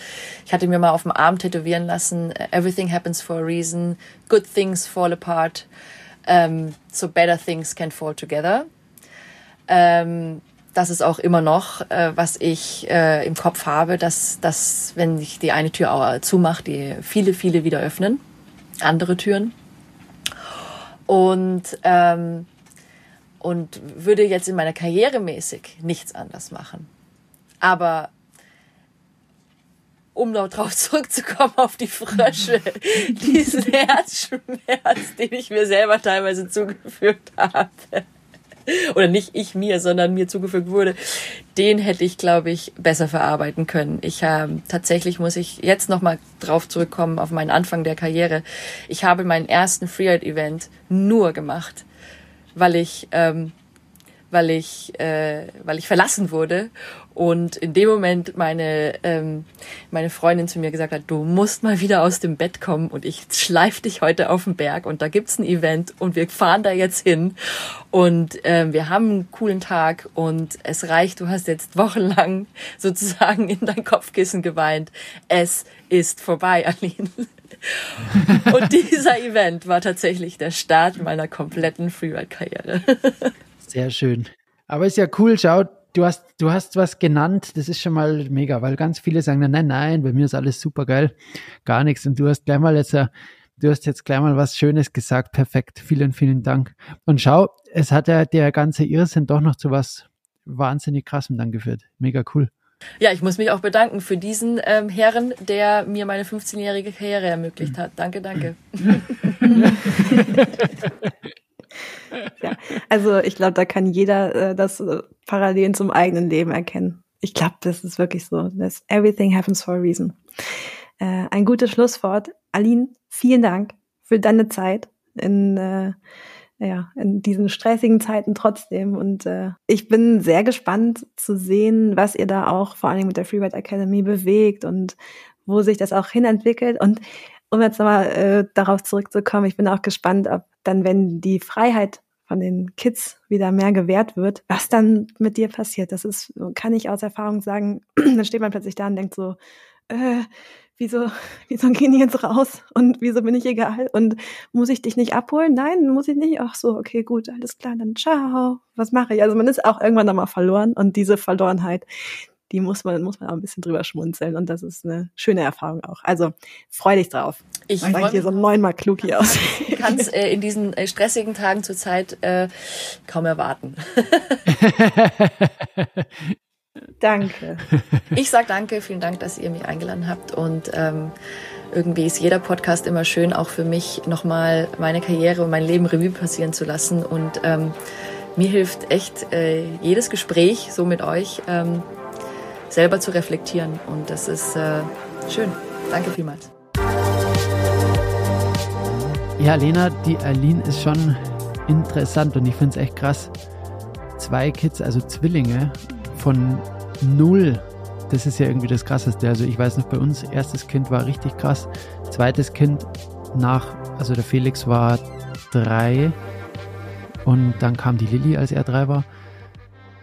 ich hatte mir mal auf dem Arm tätowieren lassen, everything happens for a reason, good things fall apart ähm, so better things can fall together. Ähm, das ist auch immer noch, äh, was ich äh, im Kopf habe, dass, dass wenn ich die eine Tür auch zumache, die viele, viele wieder öffnen, andere Türen. Und, ähm, und würde jetzt in meiner Karriere mäßig nichts anders machen. Aber um noch drauf zurückzukommen auf die Frösche, diesen Herzschmerz, den ich mir selber teilweise zugefügt habe, oder nicht ich mir, sondern mir zugefügt wurde, den hätte ich, glaube ich, besser verarbeiten können. Ich äh, tatsächlich muss ich jetzt noch mal drauf zurückkommen auf meinen Anfang der Karriere. Ich habe meinen ersten Freeride-Event nur gemacht, weil ich ähm, weil ich, äh, weil ich verlassen wurde. Und in dem Moment meine, ähm, meine Freundin zu mir gesagt hat, du musst mal wieder aus dem Bett kommen und ich schleif dich heute auf den Berg und da gibt's ein Event und wir fahren da jetzt hin und äh, wir haben einen coolen Tag und es reicht, du hast jetzt wochenlang sozusagen in dein Kopfkissen geweint. Es ist vorbei, Aline. Und dieser Event war tatsächlich der Start meiner kompletten Freeride-Karriere. Sehr schön. Aber ist ja cool, schau, du hast, du hast was genannt, das ist schon mal mega, weil ganz viele sagen, nein, nein, bei mir ist alles super geil, gar nichts. Und du hast gleich mal jetzt, äh, du hast jetzt gleich mal was Schönes gesagt, perfekt, vielen, vielen Dank. Und schau, es hat ja der ganze Irrsinn doch noch zu was wahnsinnig krassem dann geführt. Mega cool. Ja, ich muss mich auch bedanken für diesen ähm, Herren, der mir meine 15-jährige Karriere ermöglicht hat. Danke, danke. ja, also ich glaube, da kann jeder äh, das äh, Parallelen zum eigenen Leben erkennen. Ich glaube, das ist wirklich so. Das everything happens for a reason. Äh, ein gutes Schlusswort. Aline, vielen Dank für deine Zeit in äh, ja, in diesen stressigen Zeiten trotzdem. Und äh, ich bin sehr gespannt zu sehen, was ihr da auch vor allem mit der Freeride Academy bewegt und wo sich das auch hinentwickelt. Und um jetzt nochmal äh, darauf zurückzukommen, ich bin auch gespannt, ob dann, wenn die Freiheit von den Kids wieder mehr gewährt wird, was dann mit dir passiert. Das ist, kann ich aus Erfahrung sagen, dann steht man plötzlich da und denkt so, äh, wieso, wieso gehen die jetzt raus und wieso bin ich egal und muss ich dich nicht abholen? Nein, muss ich nicht. Ach so, okay, gut, alles klar, dann ciao. Was mache ich? Also man ist auch irgendwann nochmal verloren und diese Verlorenheit, die muss man, muss man auch ein bisschen drüber schmunzeln und das ist eine schöne Erfahrung auch. Also freu dich drauf. Ich freue hier so neunmal klug hier aus. Ich kann es äh, in diesen äh, stressigen Tagen zurzeit äh, kaum erwarten. danke. Ich sag danke, vielen Dank, dass ihr mich eingeladen habt und ähm, irgendwie ist jeder Podcast immer schön, auch für mich nochmal meine Karriere und mein Leben Revue passieren zu lassen und ähm, mir hilft echt äh, jedes Gespräch so mit euch ähm, selber zu reflektieren. Und das ist äh, schön. Danke vielmals. Ja, Lena, die Aline ist schon interessant und ich finde es echt krass. Zwei Kids, also Zwillinge, von null. Das ist ja irgendwie das Krasseste. Also ich weiß noch, bei uns erstes Kind war richtig krass. Zweites Kind nach, also der Felix war drei Und dann kam die Lilly, als er drei war.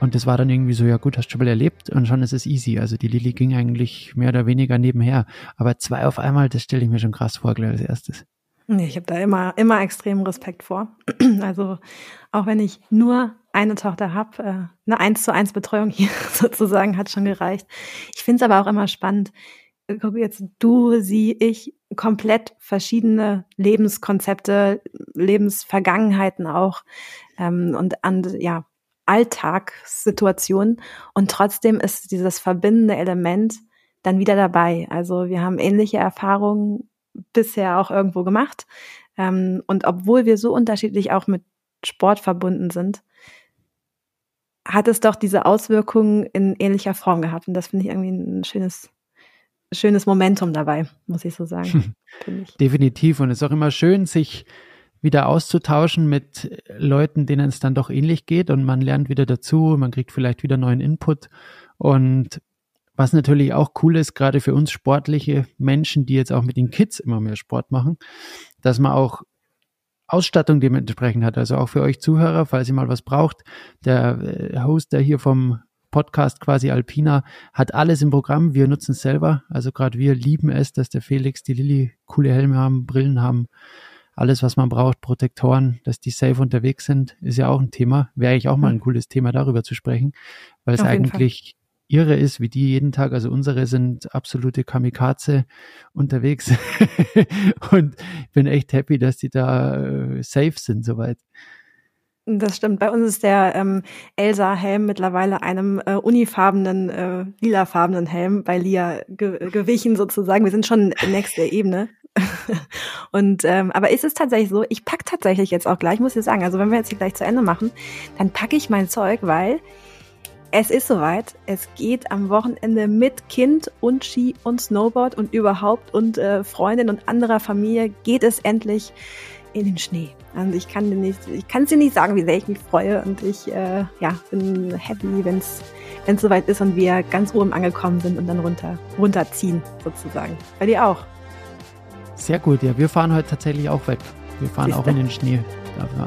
Und das war dann irgendwie so, ja gut, hast du schon mal erlebt und schon ist es easy. Also die Lilly ging eigentlich mehr oder weniger nebenher. Aber zwei auf einmal, das stelle ich mir schon krass vor, gleich als erstes. Nee, ich habe da immer, immer extremen Respekt vor. Also auch wenn ich nur eine Tochter habe, äh, eine eins zu eins Betreuung hier sozusagen hat schon gereicht. Ich finde es aber auch immer spannend. Guck jetzt du, sie, ich, komplett verschiedene Lebenskonzepte, Lebensvergangenheiten auch ähm, und an, ja, Alltagssituationen und trotzdem ist dieses verbindende Element dann wieder dabei. Also wir haben ähnliche Erfahrungen bisher auch irgendwo gemacht ähm, und obwohl wir so unterschiedlich auch mit Sport verbunden sind, hat es doch diese Auswirkungen in ähnlicher Form gehabt und das finde ich irgendwie ein schönes schönes Momentum dabei, muss ich so sagen. Definitiv und es ist auch immer schön, sich wieder auszutauschen mit Leuten, denen es dann doch ähnlich geht und man lernt wieder dazu, man kriegt vielleicht wieder neuen Input und was natürlich auch cool ist, gerade für uns sportliche Menschen, die jetzt auch mit den Kids immer mehr Sport machen, dass man auch Ausstattung dementsprechend hat. Also auch für euch Zuhörer, falls ihr mal was braucht. Der äh, Host, der hier vom Podcast quasi Alpina hat alles im Programm. Wir nutzen es selber. Also gerade wir lieben es, dass der Felix, die Lilly coole Helme haben, Brillen haben, alles, was man braucht, Protektoren, dass die safe unterwegs sind, ist ja auch ein Thema. Wäre eigentlich auch mal ein mhm. cooles Thema, darüber zu sprechen, weil es eigentlich irre ist, wie die jeden Tag, also unsere sind absolute Kamikaze unterwegs und bin echt happy, dass die da äh, safe sind soweit. Das stimmt. Bei uns ist der ähm, Elsa-Helm mittlerweile einem äh, unifarbenen, äh, lilafarbenen Helm bei Lia ge gewichen sozusagen. Wir sind schon nächste Ebene. und ähm, aber ist es tatsächlich so, ich pack tatsächlich jetzt auch gleich, muss ich sagen, also wenn wir jetzt hier gleich zu Ende machen, dann packe ich mein Zeug, weil es ist soweit. Es geht am Wochenende mit Kind und Ski und Snowboard und überhaupt und äh, Freundin und anderer Familie geht es endlich in den Schnee. Also ich kann dir nicht, ich kann dir nicht sagen, wie sehr ich mich freue und ich äh, ja, bin happy, wenn es wenn es soweit ist und wir ganz oben angekommen sind und dann runter runterziehen sozusagen. Bei dir auch. Sehr gut, ja. Wir fahren heute tatsächlich auch weg. Wir fahren auch in den Schnee.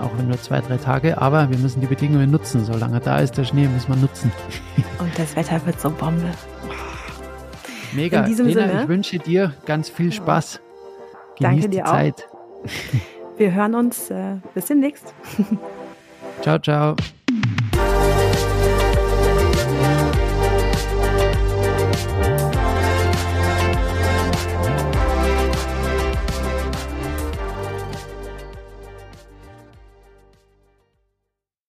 Auch wenn nur zwei, drei Tage. Aber wir müssen die Bedingungen nutzen. Solange da ist der Schnee, müssen wir nutzen. Und das Wetter wird so Bombe. Mega. In diesem Lena, Sinne, ich wünsche dir ganz viel Spaß. Genieß Danke dir die Zeit. Auch. Wir hören uns. Äh, bis demnächst. ciao, ciao.